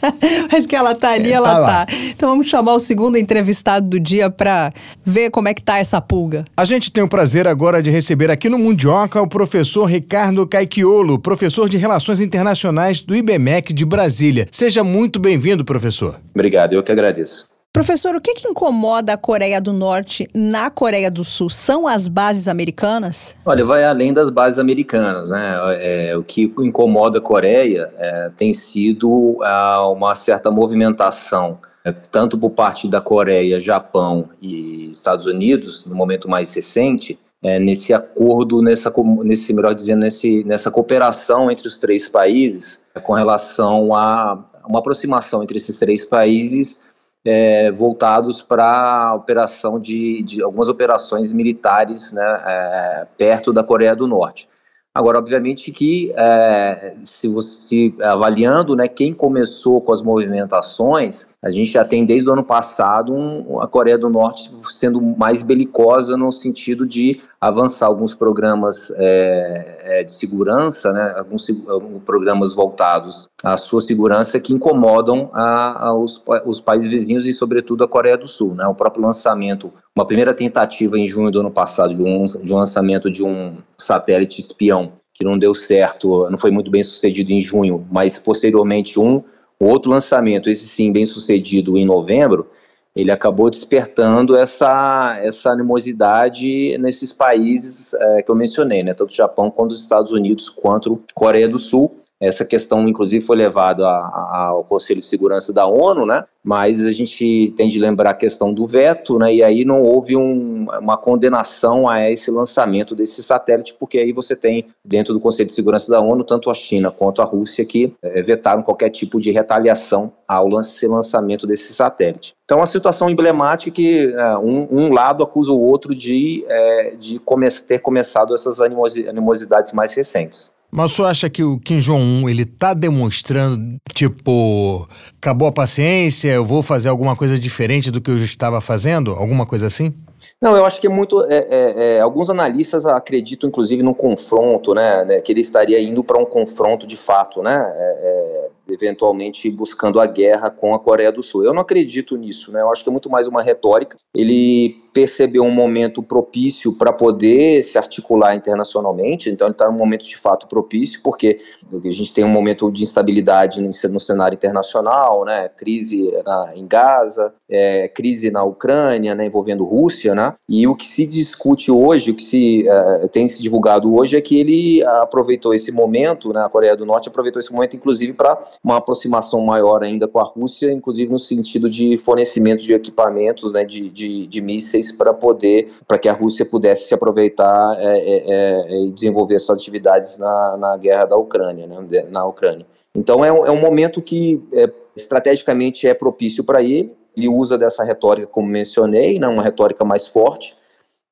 mas que ela tá ali, é, ela tá, tá. Então vamos chamar o segundo entrevistado do dia para ver como é que tá essa pulga. A gente tem o prazer agora de receber aqui no Mundioca o professor Ricardo Caiquiolo, professor de Relações Internacionais do IBMEC de Brasília. Seja muito bem-vindo, professor. Obrigado, eu que agradeço. Professor, o que, que incomoda a Coreia do Norte na Coreia do Sul? São as bases americanas? Olha, vai além das bases americanas, né? É, o que incomoda a Coreia é, tem sido ah, uma certa movimentação, é, tanto por parte da Coreia, Japão e Estados Unidos, no momento mais recente, é, nesse acordo, nessa, nesse, melhor dizendo, nesse, nessa cooperação entre os três países com relação a uma aproximação entre esses três países é, voltados para operação de, de, algumas operações militares né, é, perto da Coreia do Norte. Agora, obviamente que é, se você avaliando, né, quem começou com as movimentações, a gente já tem desde o ano passado um, a Coreia do Norte sendo mais belicosa no sentido de avançar alguns programas é, é, de segurança, né, alguns, alguns, programas voltados à sua segurança que incomodam a, a os, os, países vizinhos e, sobretudo, a Coreia do Sul. Né, o próprio lançamento, uma primeira tentativa em junho do ano passado de um, de um lançamento de um satélite espião que não deu certo, não foi muito bem sucedido em junho, mas posteriormente um outro lançamento, esse sim bem sucedido em novembro, ele acabou despertando essa, essa animosidade nesses países é, que eu mencionei, né, tanto o Japão quanto os Estados Unidos, quanto Coreia do Sul. Essa questão, inclusive, foi levada ao Conselho de Segurança da ONU, né? Mas a gente tem de lembrar a questão do veto, né? E aí não houve um, uma condenação a esse lançamento desse satélite, porque aí você tem dentro do Conselho de Segurança da ONU tanto a China quanto a Rússia que é, vetaram qualquer tipo de retaliação ao lance, lançamento desse satélite. Então, uma situação emblemática que é, um, um, lado acusa o outro de, é, de come ter começado essas animosidades mais recentes. Mas o senhor acha que o Kim Jong-un, ele tá demonstrando, tipo, acabou a paciência, eu vou fazer alguma coisa diferente do que eu estava fazendo? Alguma coisa assim? Não, eu acho que é muito. É, é, é, alguns analistas acreditam, inclusive, num confronto, né, né que ele estaria indo para um confronto de fato, né, é, é, eventualmente buscando a guerra com a Coreia do Sul. Eu não acredito nisso, né, eu acho que é muito mais uma retórica. Ele percebeu um momento propício para poder se articular internacionalmente, então ele está num momento de fato propício, porque a gente tem um momento de instabilidade no cenário internacional, né, crise na, em Gaza, é, crise na Ucrânia, né, envolvendo Rússia, né, e o que se discute hoje, o que se uh, tem se divulgado hoje é que ele aproveitou esse momento, né, a Coreia do Norte aproveitou esse momento inclusive para uma aproximação maior ainda com a Rússia, inclusive no sentido de fornecimento de equipamentos, né, de, de, de mísseis para poder, para que a Rússia pudesse se aproveitar é, é, é, e desenvolver suas atividades na, na guerra da Ucrânia, né, na Ucrânia. Então é um, é um momento que é, estrategicamente é propício para ele. Ele usa dessa retórica, como mencionei, né, uma retórica mais forte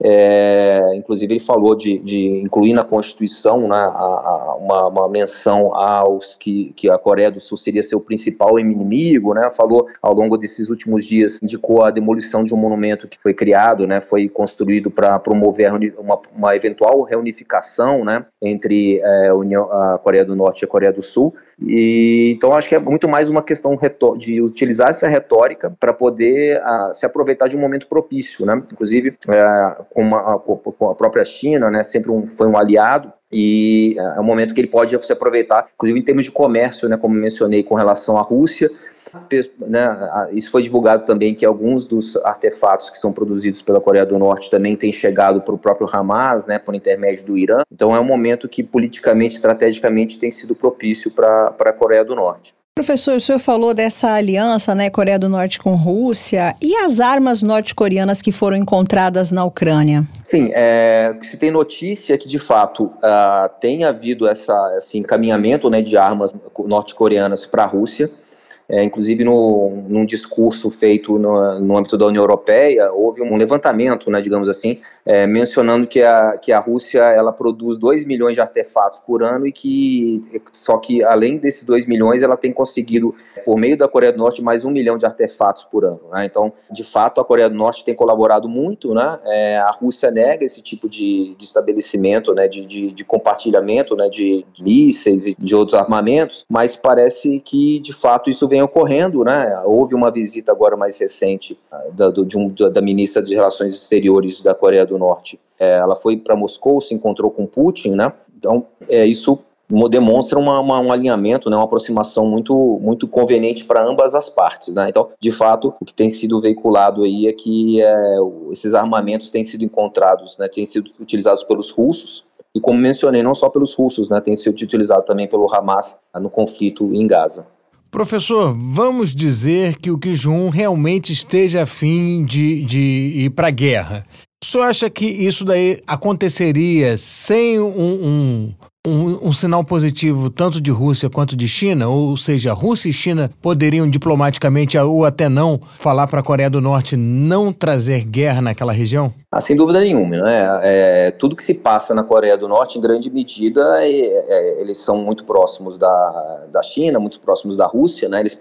é, inclusive, ele falou de, de, incluir na Constituição né, a, a, uma, uma, menção aos que, que a Coreia do Sul seria seu principal inimigo. Né, falou ao longo desses últimos dias, indicou a demolição de um monumento que foi criado, né, foi construído para promover uma, uma, eventual reunificação né, entre é, a Coreia do Norte e a Coreia do Sul. E, então, acho que é muito mais uma questão de utilizar essa retórica para poder a, se aproveitar de um momento propício. Né? Inclusive, é, com, uma, com a própria China, né, sempre um, foi um aliado, e é um momento que ele pode se aproveitar, inclusive em termos de comércio, né, como mencionei, com relação à Rússia, né, isso foi divulgado também que alguns dos artefatos que são produzidos pela Coreia do Norte também têm chegado para o próprio Hamas, né, por intermédio do Irã. Então é um momento que politicamente, estrategicamente tem sido propício para a Coreia do Norte. Professor, o senhor falou dessa aliança, né, Coreia do Norte com Rússia, e as armas norte-coreanas que foram encontradas na Ucrânia? Sim, é, se tem notícia que de fato uh, tem havido essa, esse encaminhamento né, de armas norte-coreanas para a Rússia. É, inclusive, no, num discurso feito no, no, âmbito da União Europeia, houve um levantamento, né, digamos assim, é, mencionando que a, que a Rússia ela produz 2 milhões de artefatos por ano e que, só que além desses 2 milhões, ela tem conseguido, por meio da Coreia do Norte, mais um milhão de artefatos por ano. Né? Então, de fato, a Coreia do Norte tem colaborado muito, né? É, a Rússia nega esse tipo de, de estabelecimento, né, de, de, de compartilhamento né, de, de mísseis e de outros armamentos, mas parece que, de fato, isso vem ocorrendo, né? Houve uma visita agora mais recente ah, da, do, um, da ministra de Relações Exteriores da Coreia do Norte. É, ela foi para Moscou, se encontrou com Putin, né? Então, é, isso demonstra uma, uma, um alinhamento, né, uma aproximação muito, muito conveniente para ambas as partes. Né? Então, de fato, o que tem sido veiculado aí é que é, esses armamentos têm sido encontrados, né, têm sido utilizados pelos russos, e como mencionei, não só pelos russos, né, tem sido utilizado também pelo Hamas no conflito em Gaza. Professor, vamos dizer que o Kim Jong-un realmente esteja afim de, de ir para a guerra. O senhor acha que isso daí aconteceria sem um, um, um, um, sinal positivo tanto de Rússia quanto de China, ou seja, Rússia e China poderiam diplomaticamente ou até não falar para a Coreia do Norte não trazer guerra naquela região? Ah, sem dúvida nenhuma, né? É, tudo que se passa na Coreia do Norte, em grande medida, é, é, eles são muito próximos da, da China, muito próximos da Rússia, né? Eles,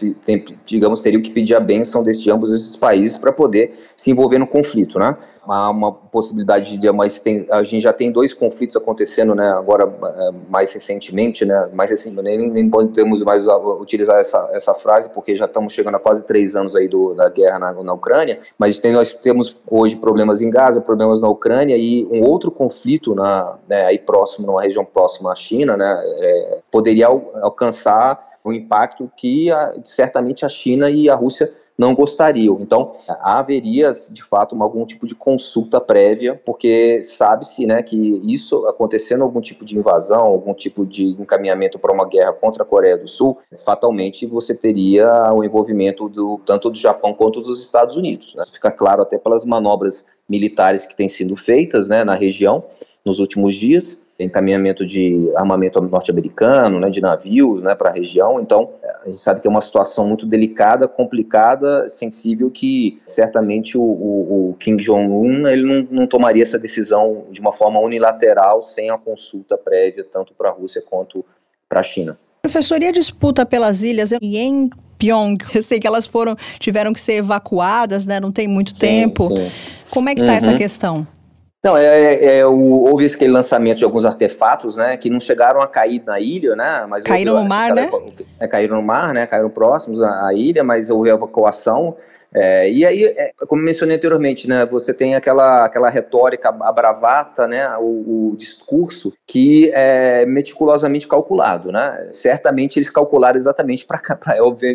digamos, teriam que pedir a benção de ambos esses países para poder se envolver no conflito, né? Há uma possibilidade de uma a gente já tem dois conflitos acontecendo, né, agora é, mais recentemente, né, mais recentemente, nem, nem podemos mais utilizar essa, essa frase, porque já estamos chegando a quase três anos aí do, da guerra na, na Ucrânia, mas tem, nós temos hoje problemas em Gaza, problemas na Ucrânia e um outro conflito na, né, aí próximo, numa região próxima à China, né, é, poderia alcançar um impacto que a, certamente a China e a Rússia não gostariam. Então, haveria, de fato, algum tipo de consulta prévia, porque sabe-se né, que isso acontecendo algum tipo de invasão, algum tipo de encaminhamento para uma guerra contra a Coreia do Sul, fatalmente você teria o envolvimento do, tanto do Japão quanto dos Estados Unidos. Né? Fica claro até pelas manobras militares que têm sido feitas né, na região nos últimos dias encaminhamento de armamento norte-americano, né, de navios, né, para a região. Então, a gente sabe que é uma situação muito delicada, complicada, sensível, que certamente o, o, o Kim Jong-un ele não, não, tomaria essa decisão de uma forma unilateral, sem a consulta prévia, tanto para a Rússia quanto para a China. Professor, e a disputa pelas ilhas em Pyong? Eu sei que elas foram, tiveram que ser evacuadas, né? Não tem muito sim, tempo. Sim. Como é que está uhum. essa questão? Não, é, é, é, houve aquele lançamento de alguns artefatos, né, que não chegaram a cair na ilha, né, mas caíram houve, no mar, né? É, caíram no mar, né, caíram próximos à, à, ilha, mas houve evacuação. É, e aí, é, como mencionei anteriormente, né, você tem aquela, aquela retórica, a bravata, né, o, o discurso que é meticulosamente calculado. Né? Certamente eles calcularam exatamente para,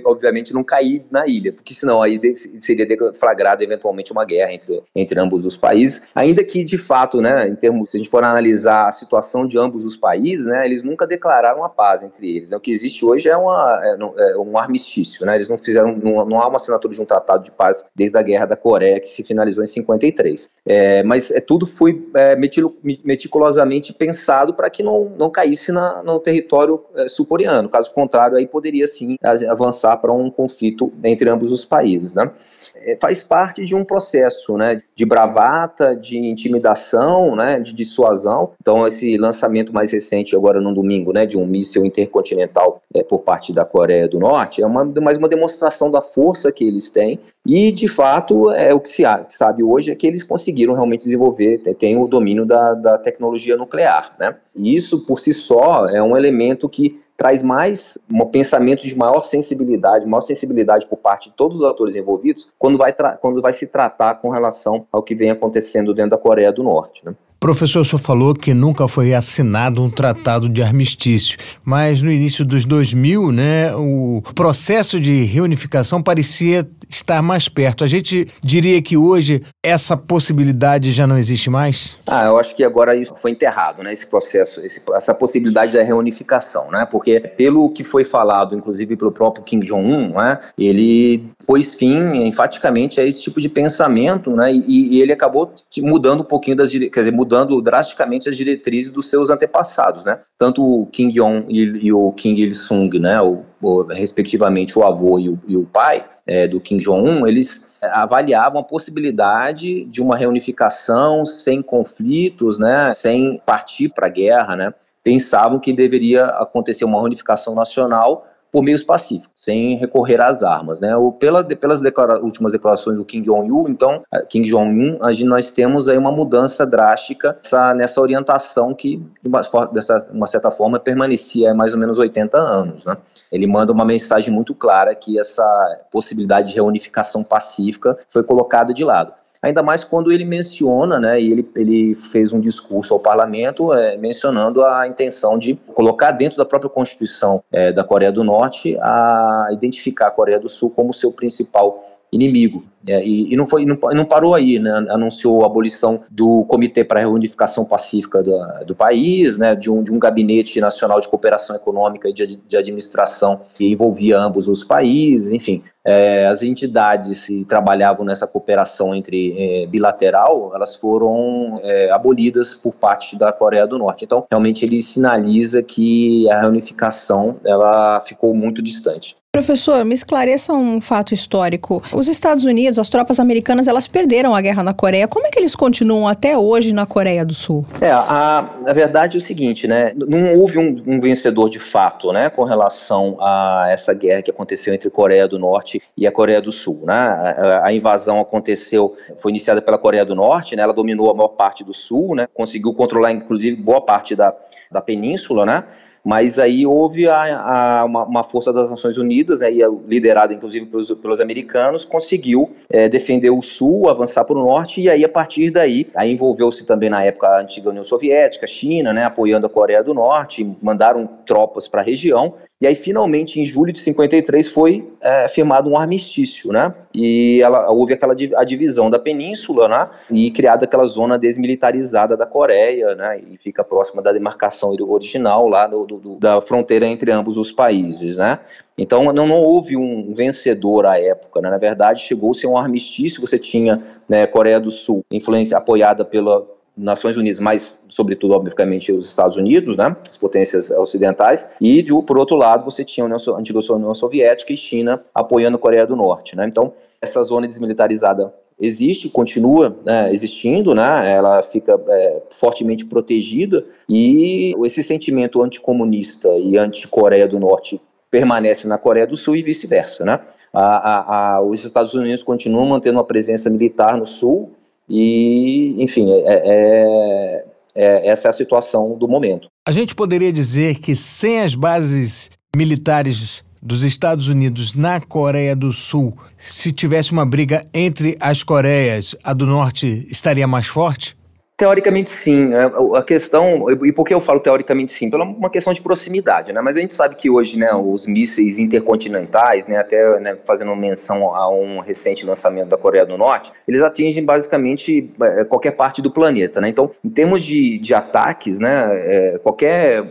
obviamente, não cair na ilha, porque senão aí seria deflagrado eventualmente uma guerra entre, entre ambos os países. Ainda que, de fato, né, em termos, se a gente for analisar a situação de ambos os países, né, eles nunca declararam a paz entre eles. Né? O que existe hoje é, uma, é, é um armistício. Né? Eles não fizeram, não, não há uma assinatura de um tratado de paz desde a Guerra da Coreia, que se finalizou em 53. É, mas é, tudo foi é, meticulosamente pensado para que não, não caísse na, no território é, sul-coreano. Caso contrário, aí poderia sim avançar para um conflito entre ambos os países. Né? É, faz parte de um processo né, de bravata, de intimidação, né, de dissuasão. Então, esse lançamento mais recente, agora no domingo, né, de um míssil intercontinental é, por parte da Coreia do Norte, é uma, mais uma demonstração da força que eles têm e, de fato, é o que se sabe hoje é que eles conseguiram realmente desenvolver, tem o domínio da, da tecnologia nuclear, né? E isso, por si só, é um elemento que traz mais um pensamento de maior sensibilidade, maior sensibilidade por parte de todos os atores envolvidos quando vai, quando vai se tratar com relação ao que vem acontecendo dentro da Coreia do Norte. Né? Professor, o senhor falou que nunca foi assinado um tratado de armistício, mas no início dos 2000, né, o processo de reunificação parecia estar mais perto. A gente diria que hoje essa possibilidade já não existe mais? Ah, eu acho que agora isso foi enterrado, né, esse processo, esse, essa possibilidade da reunificação, né, porque pelo que foi falado, inclusive pelo próprio Kim Jong-un, né, ele pôs fim enfaticamente a esse tipo de pensamento, né, e, e ele acabou mudando um pouquinho das, quer dizer, mudando drasticamente as diretrizes dos seus antepassados, né? Tanto o Kim Jong e, e o Kim Il Sung, né? O, o, respectivamente o avô e o, e o pai é, do Kim Jong Un, eles avaliavam a possibilidade de uma reunificação sem conflitos, né? Sem partir para a guerra, né? Pensavam que deveria acontecer uma reunificação nacional por meios pacíficos, sem recorrer às armas, né? O, pela, pelas declara últimas declarações do Kim Jong-un, então, Kim Jong-un, nós temos aí uma mudança drástica essa, nessa orientação que, de uma, dessa, uma certa forma, permanecia há mais ou menos 80 anos, né? Ele manda uma mensagem muito clara que essa possibilidade de reunificação pacífica foi colocada de lado ainda mais quando ele menciona, né, e ele, ele fez um discurso ao parlamento é, mencionando a intenção de colocar dentro da própria Constituição é, da Coreia do Norte a identificar a Coreia do Sul como seu principal inimigo. É, e, e, não foi, não, não, parou aí, né? anunciou a abolição do Comitê para a Reunificação Pacífica do, do país, né? de, um, de um gabinete nacional de cooperação econômica e de, de administração que envolvia ambos os países, enfim, é, as entidades que trabalhavam nessa cooperação entre é, bilateral, elas foram é, abolidas por parte da Coreia do Norte. Então, realmente ele sinaliza que a reunificação ela ficou muito distante. Professor, me esclareça um fato histórico. Os Estados Unidos, as tropas americanas, elas perderam a guerra na Coreia. Como é que eles continuam até hoje na Coreia do Sul? É, a, a verdade é o seguinte, né? Não houve um, um vencedor de fato, né, com relação a essa guerra que aconteceu entre a Coreia do Norte e a Coreia do Sul, né? A, a invasão aconteceu, foi iniciada pela Coreia do Norte, né? Ela dominou a maior parte do Sul, né? Conseguiu controlar, inclusive, boa parte da, da península, né? Mas aí houve a, a, uma, uma, força das Nações Unidas, né, liderada inclusive pelos, pelos americanos, conseguiu é, defender o sul, avançar para o norte, e aí a partir daí, aí envolveu-se também na época a antiga União Soviética, China, né, apoiando a Coreia do Norte, mandaram tropas para a região, e aí, finalmente, em julho de 53, foi é, firmado um armistício, né? E ela, houve aquela a divisão da península, né? E criada aquela zona desmilitarizada da Coreia, né? E fica próxima da demarcação original lá do, do, da fronteira entre ambos os países, né? Então não, não, houve um vencedor à época, né? na verdade chegou-se a um armistício, você tinha né, Coreia do Sul, influência apoiada pela, Nações Unidas, mas sobretudo, obviamente, os Estados Unidos, né, as potências ocidentais, e de, por outro lado você tinha a, a antiga União Soviética e China apoiando a Coreia do Norte. Né, então, essa zona desmilitarizada existe, continua né, existindo, né, ela fica é, fortemente protegida e esse sentimento anticomunista e anti-Coreia do Norte permanece na Coreia do Sul e vice-versa, né? A, a, a, os Estados Unidos continuam mantendo uma presença militar no Sul e, enfim, é, é, é, essa é a situação do momento. A gente poderia dizer que sem as bases militares dos Estados Unidos na Coreia do Sul, se tivesse uma briga entre as Coreias, a do Norte estaria mais forte? Teoricamente sim. É, a questão, e por que eu falo teoricamente sim? Pela uma questão de proximidade, né? Mas a gente sabe que hoje, né, os mísseis intercontinentais, né, até né, fazendo menção a um recente lançamento da Coreia do Norte, eles atingem basicamente é, qualquer parte do planeta, né? Então, em termos de, de ataques, né, é, qualquer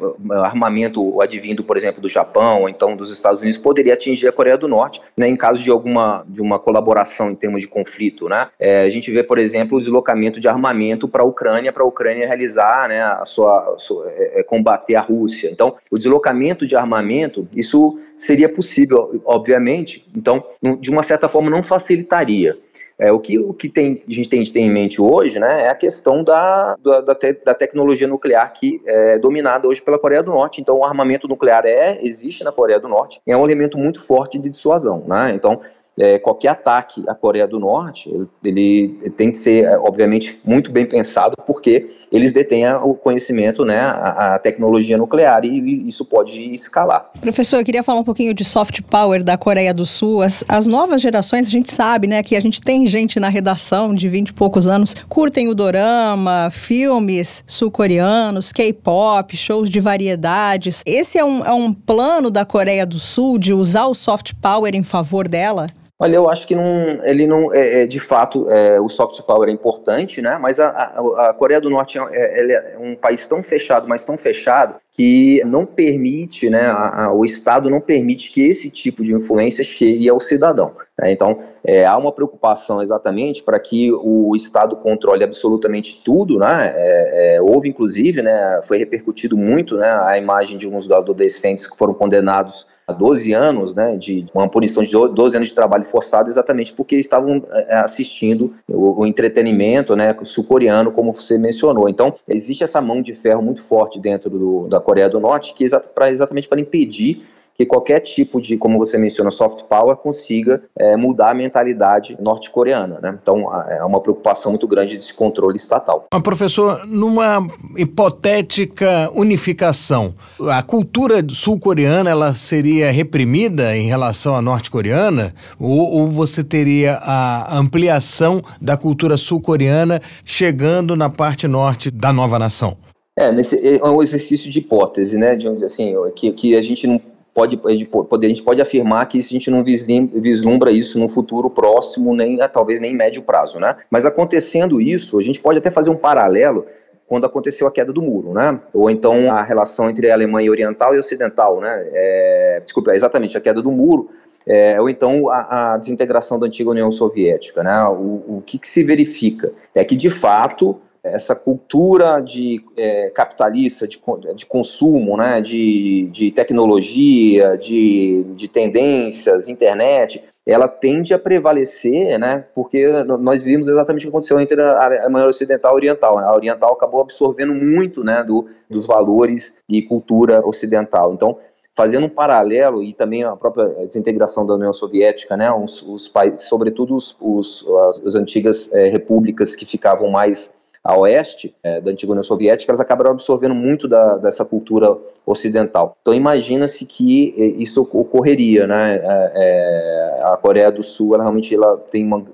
armamento advindo, por exemplo, do Japão ou então dos Estados Unidos poderia atingir a Coreia do Norte, né, em caso de alguma de uma colaboração em termos de conflito, né? É, a gente vê, por exemplo, o deslocamento de armamento para o Ucrânia para a Ucrânia realizar, né, a sua, a sua é, é, combater a Rússia. Então, o deslocamento de armamento, isso seria possível, obviamente. Então, de uma certa forma, não facilitaria. É, o que, o que tem, a gente tem ter em mente hoje né, é a questão da, da, da, te, da tecnologia nuclear que é dominada hoje pela Coreia do Norte. Então, o armamento nuclear é, existe na Coreia do Norte, é um elemento muito forte de dissuasão. Né? Então, é, qualquer ataque à Coreia do Norte, ele, ele, tem que ser, é, obviamente, muito bem pensado, porque eles detêm o conhecimento, né, a, a, tecnologia nuclear, e isso pode escalar. Professor, eu queria falar um pouquinho de soft power da Coreia do Sul. As, as novas gerações, a gente sabe, né, que a gente tem gente na redação de 20 e poucos anos, curtem o dorama, filmes sul-coreanos, K-pop, shows de variedades. Esse é um, é um plano da Coreia do Sul de usar o soft power em favor dela? Olha, eu acho que não, ele não, é, é de fato, é, o soft power é importante, né? Mas a, a, a Coreia do Norte é, é, é, um país tão fechado, mas tão fechado que não permite, né? A, o Estado não permite que esse tipo de influência chegue ao cidadão. Né? Então, é, há uma preocupação exatamente para que o Estado controle absolutamente tudo, né? É, é, houve, inclusive, né? Foi repercutido muito, né? A imagem de uns adolescentes que foram condenados 12 anos, né, de uma punição de 12 anos de trabalho forçado, exatamente porque estavam é, é, assistindo o, o entretenimento, né, sul-coreano, como você mencionou. Então, existe essa mão de ferro muito forte dentro do, da Coreia do Norte, que é exatamente para impedir que qualquer tipo de, como você menciona, soft power consiga é, mudar a mentalidade norte-coreana. Né? Então, é uma preocupação muito grande desse controle estatal. Mas, professor, numa hipotética unificação, a cultura sul-coreana ela seria reprimida em relação à norte-coreana? Ou, ou você teria a ampliação da cultura sul-coreana chegando na parte norte da nova nação? É, nesse, é um exercício de hipótese, né? De, assim, que, que a gente não pode, a gente pode afirmar que a gente não vislumbra isso no futuro próximo, nem ah, talvez nem médio prazo, né? Mas acontecendo isso, a gente pode até fazer um paralelo quando aconteceu a queda do muro, né? Ou então a relação entre a Alemanha oriental e ocidental, né? É, desculpa, é exatamente a queda do muro, é, ou então a, a, desintegração da antiga União Soviética, né? O, o que, que se verifica é que de fato essa cultura de é, capitalista, de, de consumo, né, de, de tecnologia, de, de tendências, internet, ela tende a prevalecer, né, porque nós vimos exatamente o que aconteceu entre a Alemanha Ocidental e Oriental. Né? A Oriental acabou absorvendo muito né, do, dos valores e cultura ocidental. Então, fazendo um paralelo e também a própria desintegração da União Soviética, né, os, os países, sobretudo os, os as, as antigas é, repúblicas que ficavam mais a oeste é, da antiga União Soviética, elas acabaram absorvendo muito da, dessa cultura ocidental. Então imagina-se que é, isso ocorreria, né? É, é, a Coreia do Sul, ela realmente ela tem uma,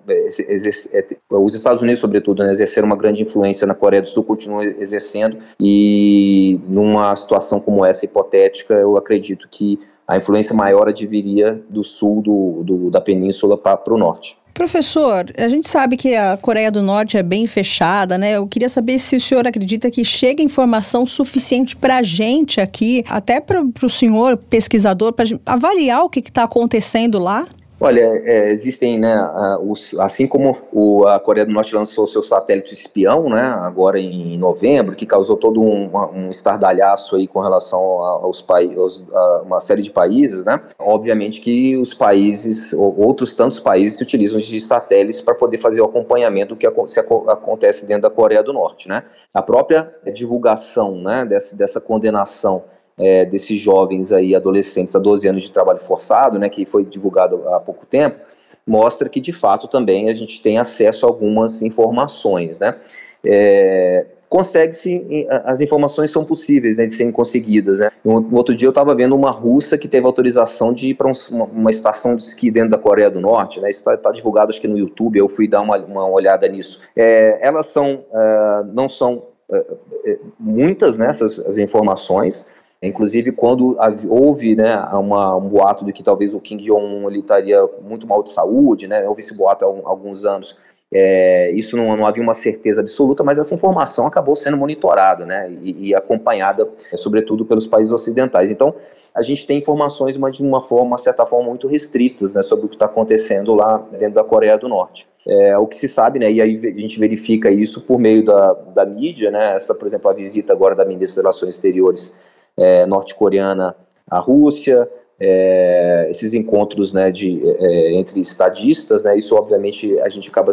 exerce, é, os Estados Unidos, sobretudo, né, exerceram uma grande influência na Coreia do Sul, continuam exercendo e numa situação como essa hipotética, eu acredito que a influência maior adviria do sul do, do da península para o norte. Professor, a gente sabe que a Coreia do Norte é bem fechada, né? Eu queria saber se o senhor acredita que chega informação suficiente para a gente aqui, até para o senhor pesquisador, para avaliar o que está acontecendo lá? Olha, é, existem, né, os, assim como o, a Coreia do Norte lançou seu satélite espião, né, agora em novembro, que causou todo um, um estardalhaço aí com relação aos países, uma série de países, né, obviamente que os países, outros tantos países se utilizam de satélites para poder fazer o acompanhamento do que acontece dentro da Coreia do Norte, né. A própria divulgação, né, dessa, dessa condenação é, desses jovens aí, adolescentes a 12 anos de trabalho forçado, né, que foi divulgado há pouco tempo, mostra que de fato também a gente tem acesso a algumas informações, né. É, consegue-se, as informações são possíveis né, de serem conseguidas. Né? No, outro dia eu estava vendo uma russa que teve autorização de ir para um, uma, uma, estação de esqui dentro da Coreia do Norte, né? isso está tá divulgado acho que no YouTube, eu fui dar uma, uma olhada nisso. É, elas são, uh, não são uh, muitas né, as informações, Inclusive, quando houve né, uma, um boato de que talvez o Kim Jong-un estaria muito mal de saúde, né, houve esse boato há, um, alguns anos, é, isso não, não, havia uma certeza absoluta, mas essa informação acabou sendo monitorada né, e, e acompanhada, é, sobretudo, pelos países ocidentais. Então, a gente tem informações, mas de uma forma, uma certa forma, muito restritas né, sobre o que está acontecendo lá dentro da Coreia do Norte. É, o que se sabe, né, e aí a gente verifica isso por meio da, da mídia, né, essa, por exemplo, a visita agora da ministra das Relações Exteriores é, norte-coreana à Rússia, é, esses encontros né, de, é, entre estadistas, né, isso obviamente a gente acaba,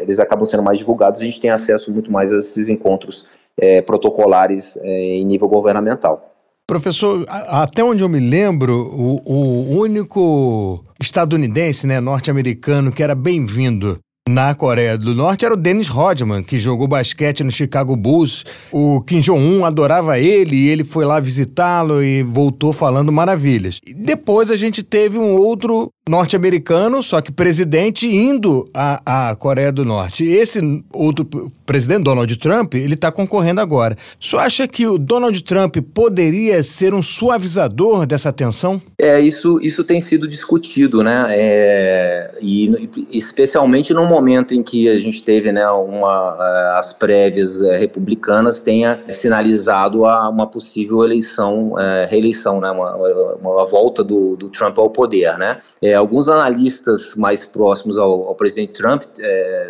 eles acabam sendo mais divulgados, a gente tem acesso muito mais a esses encontros é, protocolares é, em nível governamental. Professor, até onde eu me lembro, o, o único estadunidense, né, norte-americano, que era bem-vindo na Coreia do Norte era o Dennis Rodman, que jogou basquete no Chicago Bulls. O Kim Jong-un adorava ele e ele foi lá visitá-lo e voltou falando maravilhas. E depois a gente teve um outro norte-americano, só que presidente, indo à, à Coreia do Norte. Esse outro presidente, Donald Trump, ele está concorrendo agora. Senhor acha que o Donald Trump poderia ser um suavizador dessa tensão? É, isso, isso tem sido discutido, né? É, e especialmente no momento em que a gente teve né, uma, é, as prévias é, republicanas tenha sinalizado a uma possível eleição, é, reeleição, né? Uma, uma volta do, do Trump ao poder, né? Alguns analistas mais próximos ao, ao presidente Trump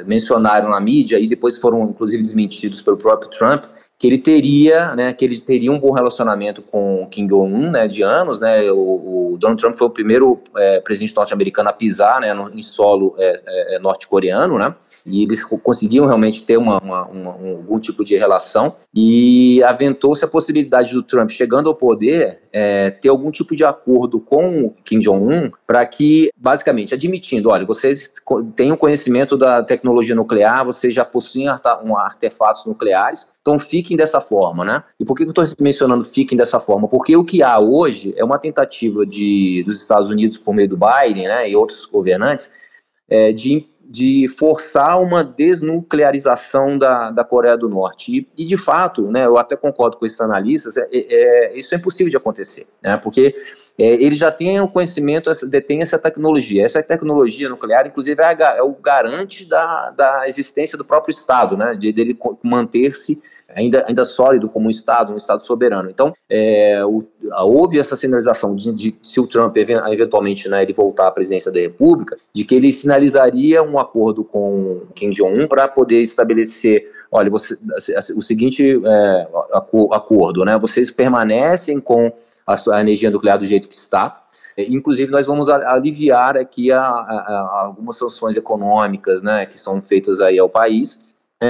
mencionaram na mídia e depois foram inclusive desmentidos pelo próprio Trump que ele teria, né, que ele teria um bom relacionamento com Kim Jong-un, né, de anos, né, o, o, Donald Trump foi o primeiro é, presidente norte-americano a pisar, né, no, em solo é, é, é, norte-coreano, né, e eles conseguiam realmente ter uma, uma, uma, um, algum tipo de relação, e aventou-se a possibilidade do Trump, chegando ao poder, é, ter algum tipo de acordo com Kim Jong-un, para que, basicamente, admitindo, olha, vocês têm o conhecimento da tecnologia nuclear, vocês já possuem artefatos nucleares, então fiquem dessa forma, né? E por que eu estou mencionando fiquem dessa forma? Porque o que há hoje é uma tentativa de, dos Estados Unidos, por meio do Biden né, e outros governantes, é, de, de forçar uma desnuclearização da, da Coreia do Norte. E, e de fato, né, eu até concordo com esses analistas, é, é, isso é impossível de acontecer, né? Porque é, ele já tem o conhecimento, detém essa tecnologia. Essa tecnologia nuclear, inclusive, é, a, é o garante da, da existência do próprio Estado, né, de dele manter-se ainda, ainda sólido como um Estado, um Estado soberano. Então, é, o, houve essa sinalização de, de, se o Trump eventualmente né, ele voltar à presidência da República, de que ele sinalizaria um acordo com Kim Jong-un para poder estabelecer olha, você, o seguinte é, acordo, né? Vocês permanecem com a, a energia nuclear do jeito que está. É, inclusive, nós vamos aliviar aqui a, a, algumas sanções econômicas, né, que são feitas aí ao país.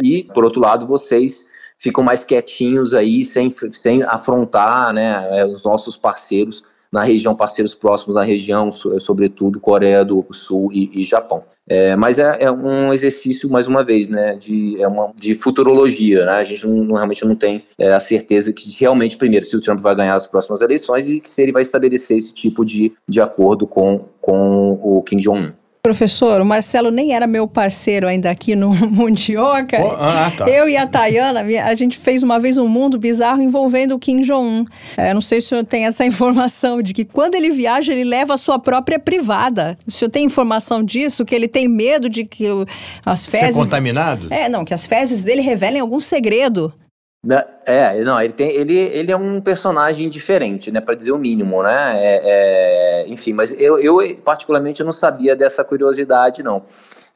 E, por outro lado, vocês ficam mais quietinhos aí, sem, sem afrontar, né, é, os nossos parceiros na região, parceiros próximos na região, sobretudo Coreia do Sul e, e Japão. É, mas é, é, um exercício, mais uma vez, né, de, é uma, de futurologia. Né? A gente não, realmente não tem é, a certeza que realmente, primeiro, se o Trump vai ganhar as próximas eleições e se ele vai estabelecer esse tipo de, de acordo com, com o Kim Jong-un. Professor, o Marcelo nem era meu parceiro ainda aqui no Mundioca. Oh, ah, tá. Eu e a Tayana, a gente fez uma vez um mundo bizarro envolvendo o Kim Jong-un. É, não sei se o senhor tem essa informação de que quando ele viaja, ele leva a sua própria privada. O senhor tem informação disso? Que ele tem medo de que as fezes... Ser contaminado? É, não, que as fezes dele revelem algum segredo. É, não, ele tem, ele, ele é um personagem diferente, né, para dizer o mínimo, né, é, é, enfim, mas eu, eu particularmente não sabia dessa curiosidade, não.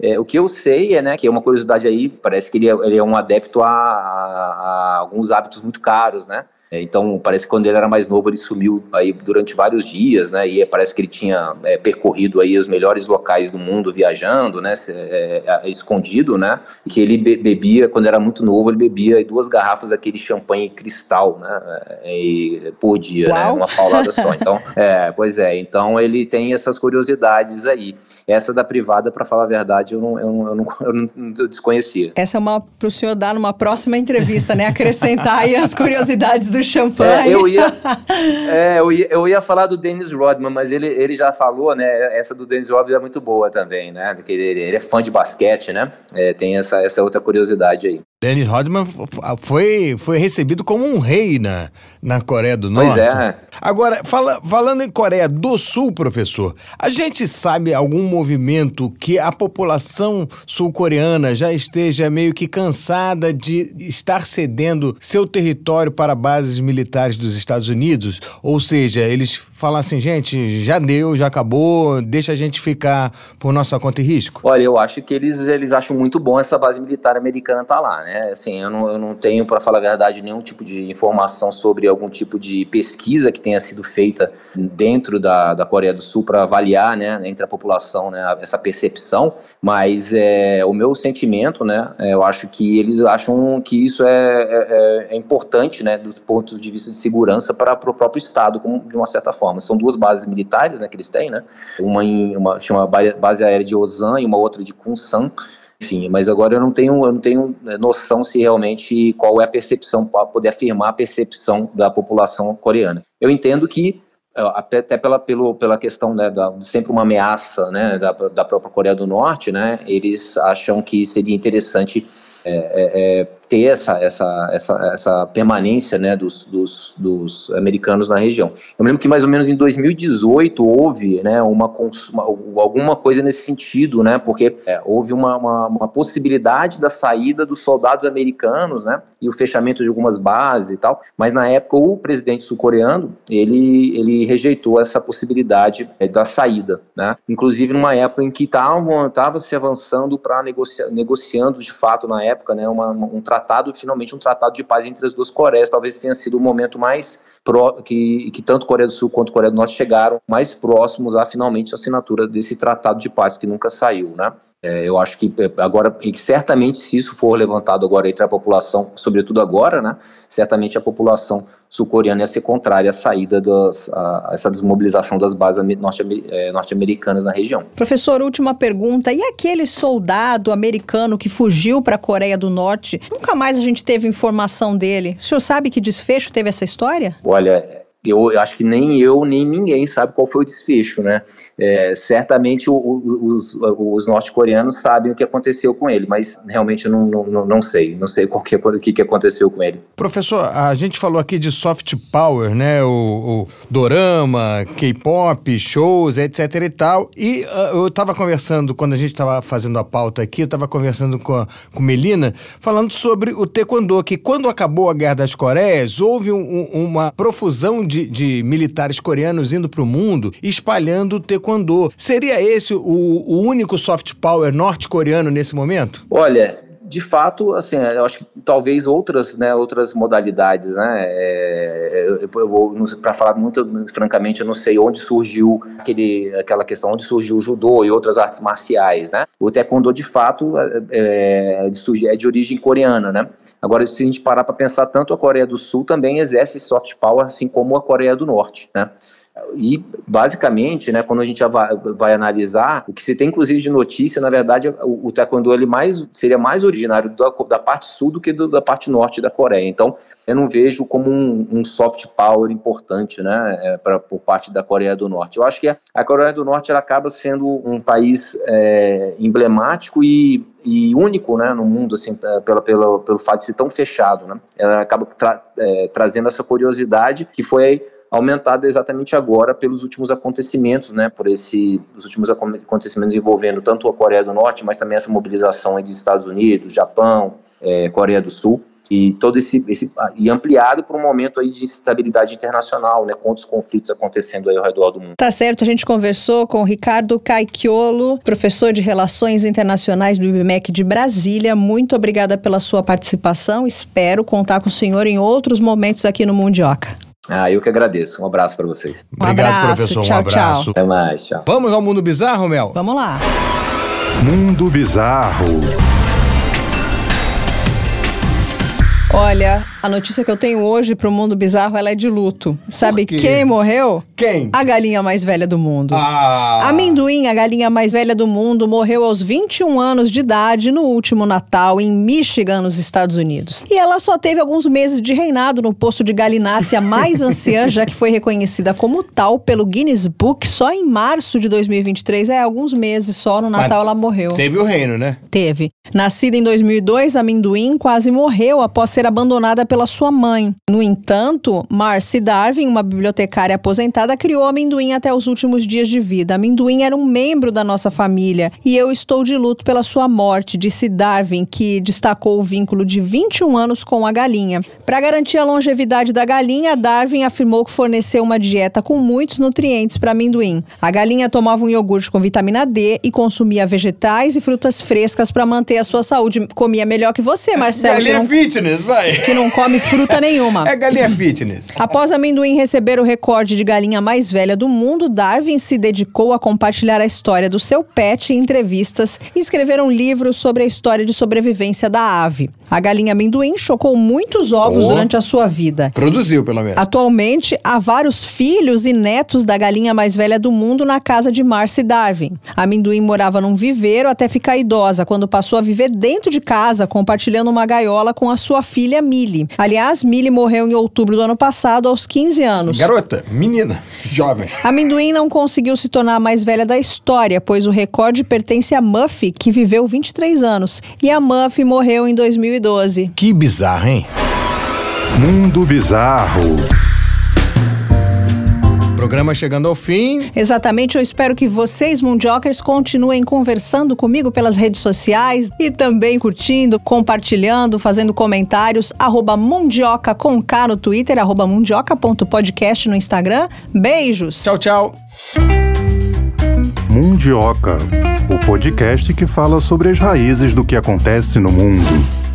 É, o que eu sei é, né, que é uma curiosidade aí, parece que ele é, ele é um adepto a, a, a alguns hábitos muito caros, né, então, parece que quando ele era mais novo, ele sumiu aí durante vários dias, né? E parece que ele tinha é, percorrido aí os melhores locais do mundo viajando, né? É, é, escondido, né? E que ele bebia, quando era muito novo, ele bebia duas garrafas daquele champanhe cristal, né? E, por dia, né? Uau. né? Uma paulada só. Então, é, pois é. Então, ele tem essas curiosidades aí. Essa da privada, para falar a verdade, eu não, eu não, eu não, eu não eu desconhecia. Essa é uma para o senhor dar numa próxima entrevista, né? Acrescentar aí as curiosidades do do champanhe. É, eu, ia, é, eu, ia, eu ia falar do Dennis Rodman, mas ele, ele já falou, né? Essa do Dennis Rodman é muito boa também, né? Ele, ele é fã de basquete, né? É, tem essa, essa outra curiosidade aí. Dennis Rodman foi, foi recebido como um rei na, na Coreia do Norte. Pois é. Agora, fala, falando em Coreia do Sul, professor, a gente sabe algum movimento que a população sul-coreana já esteja meio que cansada de estar cedendo seu território para bases militares dos Estados Unidos? Ou seja, eles falar assim, gente, já deu, já acabou, deixa a gente ficar por nossa conta e risco? Olha, eu acho que eles, eles acham muito bom essa base militar americana estar tá lá, né? Assim, eu não, eu não tenho, para falar a verdade, nenhum tipo de informação sobre algum tipo de pesquisa que tenha sido feita dentro da, da Coreia do Sul para avaliar, né, entre a população, né, essa percepção, mas é, o meu sentimento, né, é, eu acho que eles acham que isso é, é, é importante, né, pontos de vista de segurança para o próprio Estado, como, de uma certa forma. São duas bases militares né, que eles têm, né? Uma em uma chama base aérea de Ozan e uma outra de Kunsan. Enfim, mas agora eu não tenho, eu não tenho é, noção se realmente qual é a percepção, para poder afirmar a percepção da população coreana. Eu entendo que é, até, pela, pelo, pela questão né, da, sempre uma ameaça né, da, da própria Coreia do Norte, né, eles acham que seria interessante é, é ter essa, essa, essa, essa permanência né, dos, dos, dos, americanos na região. Eu lembro que mais ou menos em 2018 houve né, uma, uma alguma coisa nesse sentido, né, porque é, houve uma, uma, uma, possibilidade da saída dos soldados americanos né, e o fechamento de algumas bases e tal, mas na época o presidente sul-coreano ele, ele rejeitou essa possibilidade é, da saída, né, inclusive numa época em que estava se avançando para negociar, negociando de fato na época né, uma, um tratado tratado, finalmente um tratado de paz entre as duas Coreias, talvez tenha sido o momento mais que, que tanto Coreia do Sul quanto Coreia do Norte chegaram mais próximos a finalmente a assinatura desse tratado de paz que nunca saiu, né? É, eu acho que é, agora, e certamente se isso for levantado agora entre a população, sobretudo agora, né, certamente a população sul-coreana ia ser contrária à saída das, a, a essa desmobilização das bases é, norte-americanas na região. Professor, última pergunta, e aquele soldado americano que fugiu para a Coreia do Norte, nunca mais a gente teve informação dele. O senhor sabe que desfecho teve essa história? Olha, eu acho que nem eu nem ninguém sabe qual foi o desfecho, né? É, certamente o, o, os, os norte-coreanos sabem o que aconteceu com ele, mas realmente eu não, não, não sei, não sei o que, que, que aconteceu com ele. Professor, a gente falou aqui de soft power, né? O, o dorama, K-pop, shows, etc e tal. E uh, eu estava conversando, quando a gente estava fazendo a pauta aqui, eu estava conversando com, a, com Melina, falando sobre o taekwondo, que quando acabou a Guerra das Coreias, houve um, uma profusão de, de militares coreanos indo para o mundo espalhando taekwondo. Seria esse o, o único soft power norte-coreano nesse momento? Olha, de fato, assim, eu acho que talvez outras, né, outras modalidades, né, é, eu, eu para falar muito francamente, eu não sei onde surgiu aquele, aquela questão, onde surgiu o judô e outras artes marciais, né, o taekwondo de fato é, é, de, é de origem coreana, né, agora se a gente parar para pensar, tanto a Coreia do Sul também exerce soft power, assim como a Coreia do Norte, né, e, basicamente, né, quando a gente vai, vai, analisar, o que se tem, inclusive, de notícia, na verdade, o, o taekwondo ele mais, seria mais originário da, da parte sul do que do, da parte norte da Coreia. Então, eu não vejo como um, um soft power importante né, é, pra, por parte da Coreia do Norte. Eu acho que a, a Coreia do Norte ela acaba sendo um país é, emblemático e, e único né, no mundo, assim, pela, pela, pelo fato de ser tão fechado. Né? Ela acaba tra, é, trazendo essa curiosidade que foi aumentada exatamente agora pelos últimos acontecimentos, né, por esse, os últimos acontecimentos envolvendo tanto a Coreia do Norte, mas também essa mobilização dos Estados Unidos, Japão, é, Coreia do Sul. e todo esse, esse e ampliado para um momento aí de estabilidade internacional, né, com outros conflitos acontecendo aí ao redor do mundo. Tá certo, a gente conversou com o Ricardo Caichiolo, professor de Relações Internacionais do IBMEC de Brasília. Muito obrigada pela sua participação. Espero contar com o senhor em outros momentos aqui no Mundioca. Ah, eu que agradeço. Um abraço para vocês. Um Obrigado, abraço, professor. Tchau, um abraço. Tchau. Até mais, tchau. Vamos ao mundo bizarro, Mel? Vamos lá. Mundo bizarro. Olha, a notícia que eu tenho hoje pro mundo bizarro, ela é de luto. Sabe quem morreu? Quem? A galinha mais velha do mundo. Ah. Amendoim, a galinha mais velha do mundo, morreu aos 21 anos de idade no último Natal em Michigan, nos Estados Unidos. E ela só teve alguns meses de reinado no posto de galinácea mais anciã, já que foi reconhecida como tal pelo Guinness Book só em março de 2023. É, alguns meses só, no Natal Mas ela morreu. Teve o reino, né? Teve. Nascida em 2002, Amendoim quase morreu após ser abandonada pela sua mãe. No entanto, Marcy Darwin, uma bibliotecária aposentada, criou Amendoim até os últimos dias de vida. Amendoim era um membro da nossa família e eu estou de luto pela sua morte, disse Darwin, que destacou o vínculo de 21 anos com a galinha. Para garantir a longevidade da galinha, Darwin afirmou que forneceu uma dieta com muitos nutrientes para amendoim. A galinha tomava um iogurte com vitamina D e consumia vegetais e frutas frescas para manter a sua saúde. Comia melhor que você, Marcelo. Galinha que não, fitness, vai. que não come fruta nenhuma. É galinha fitness. Após amendoim receber o recorde de galinha mais velha do mundo, Darwin se dedicou a compartilhar a história do seu pet em entrevistas e escrever um livro sobre a história de sobrevivência da ave. A galinha amendoim chocou muitos ovos Oh. durante a sua vida. Produziu, pelo menos. Atualmente, há vários filhos e netos da galinha mais velha do mundo na casa de Marcy Darwin. A amendoim morava num viveiro até ficar idosa, quando passou a viver dentro de casa, compartilhando uma gaiola com a sua filha Millie. Aliás, Millie morreu em outubro do ano passado, aos 15 anos. Garota, menina, jovem. Amendoim não conseguiu se tornar a mais velha da história, pois o recorde pertence a Muffy, que viveu 23 anos. E a Muffy morreu em 2012. Que bizarro, hein? Mundo bizarro. Programa chegando ao fim. Exatamente, eu espero que vocês, Mundiokers, continuem conversando comigo pelas redes sociais e também curtindo, compartilhando, fazendo comentários. Arroba Mundioca com K no Twitter, arroba mundioca.podcast no Instagram. Beijos! Tchau, tchau. Mundioca, o podcast que fala sobre as raízes do que acontece no mundo.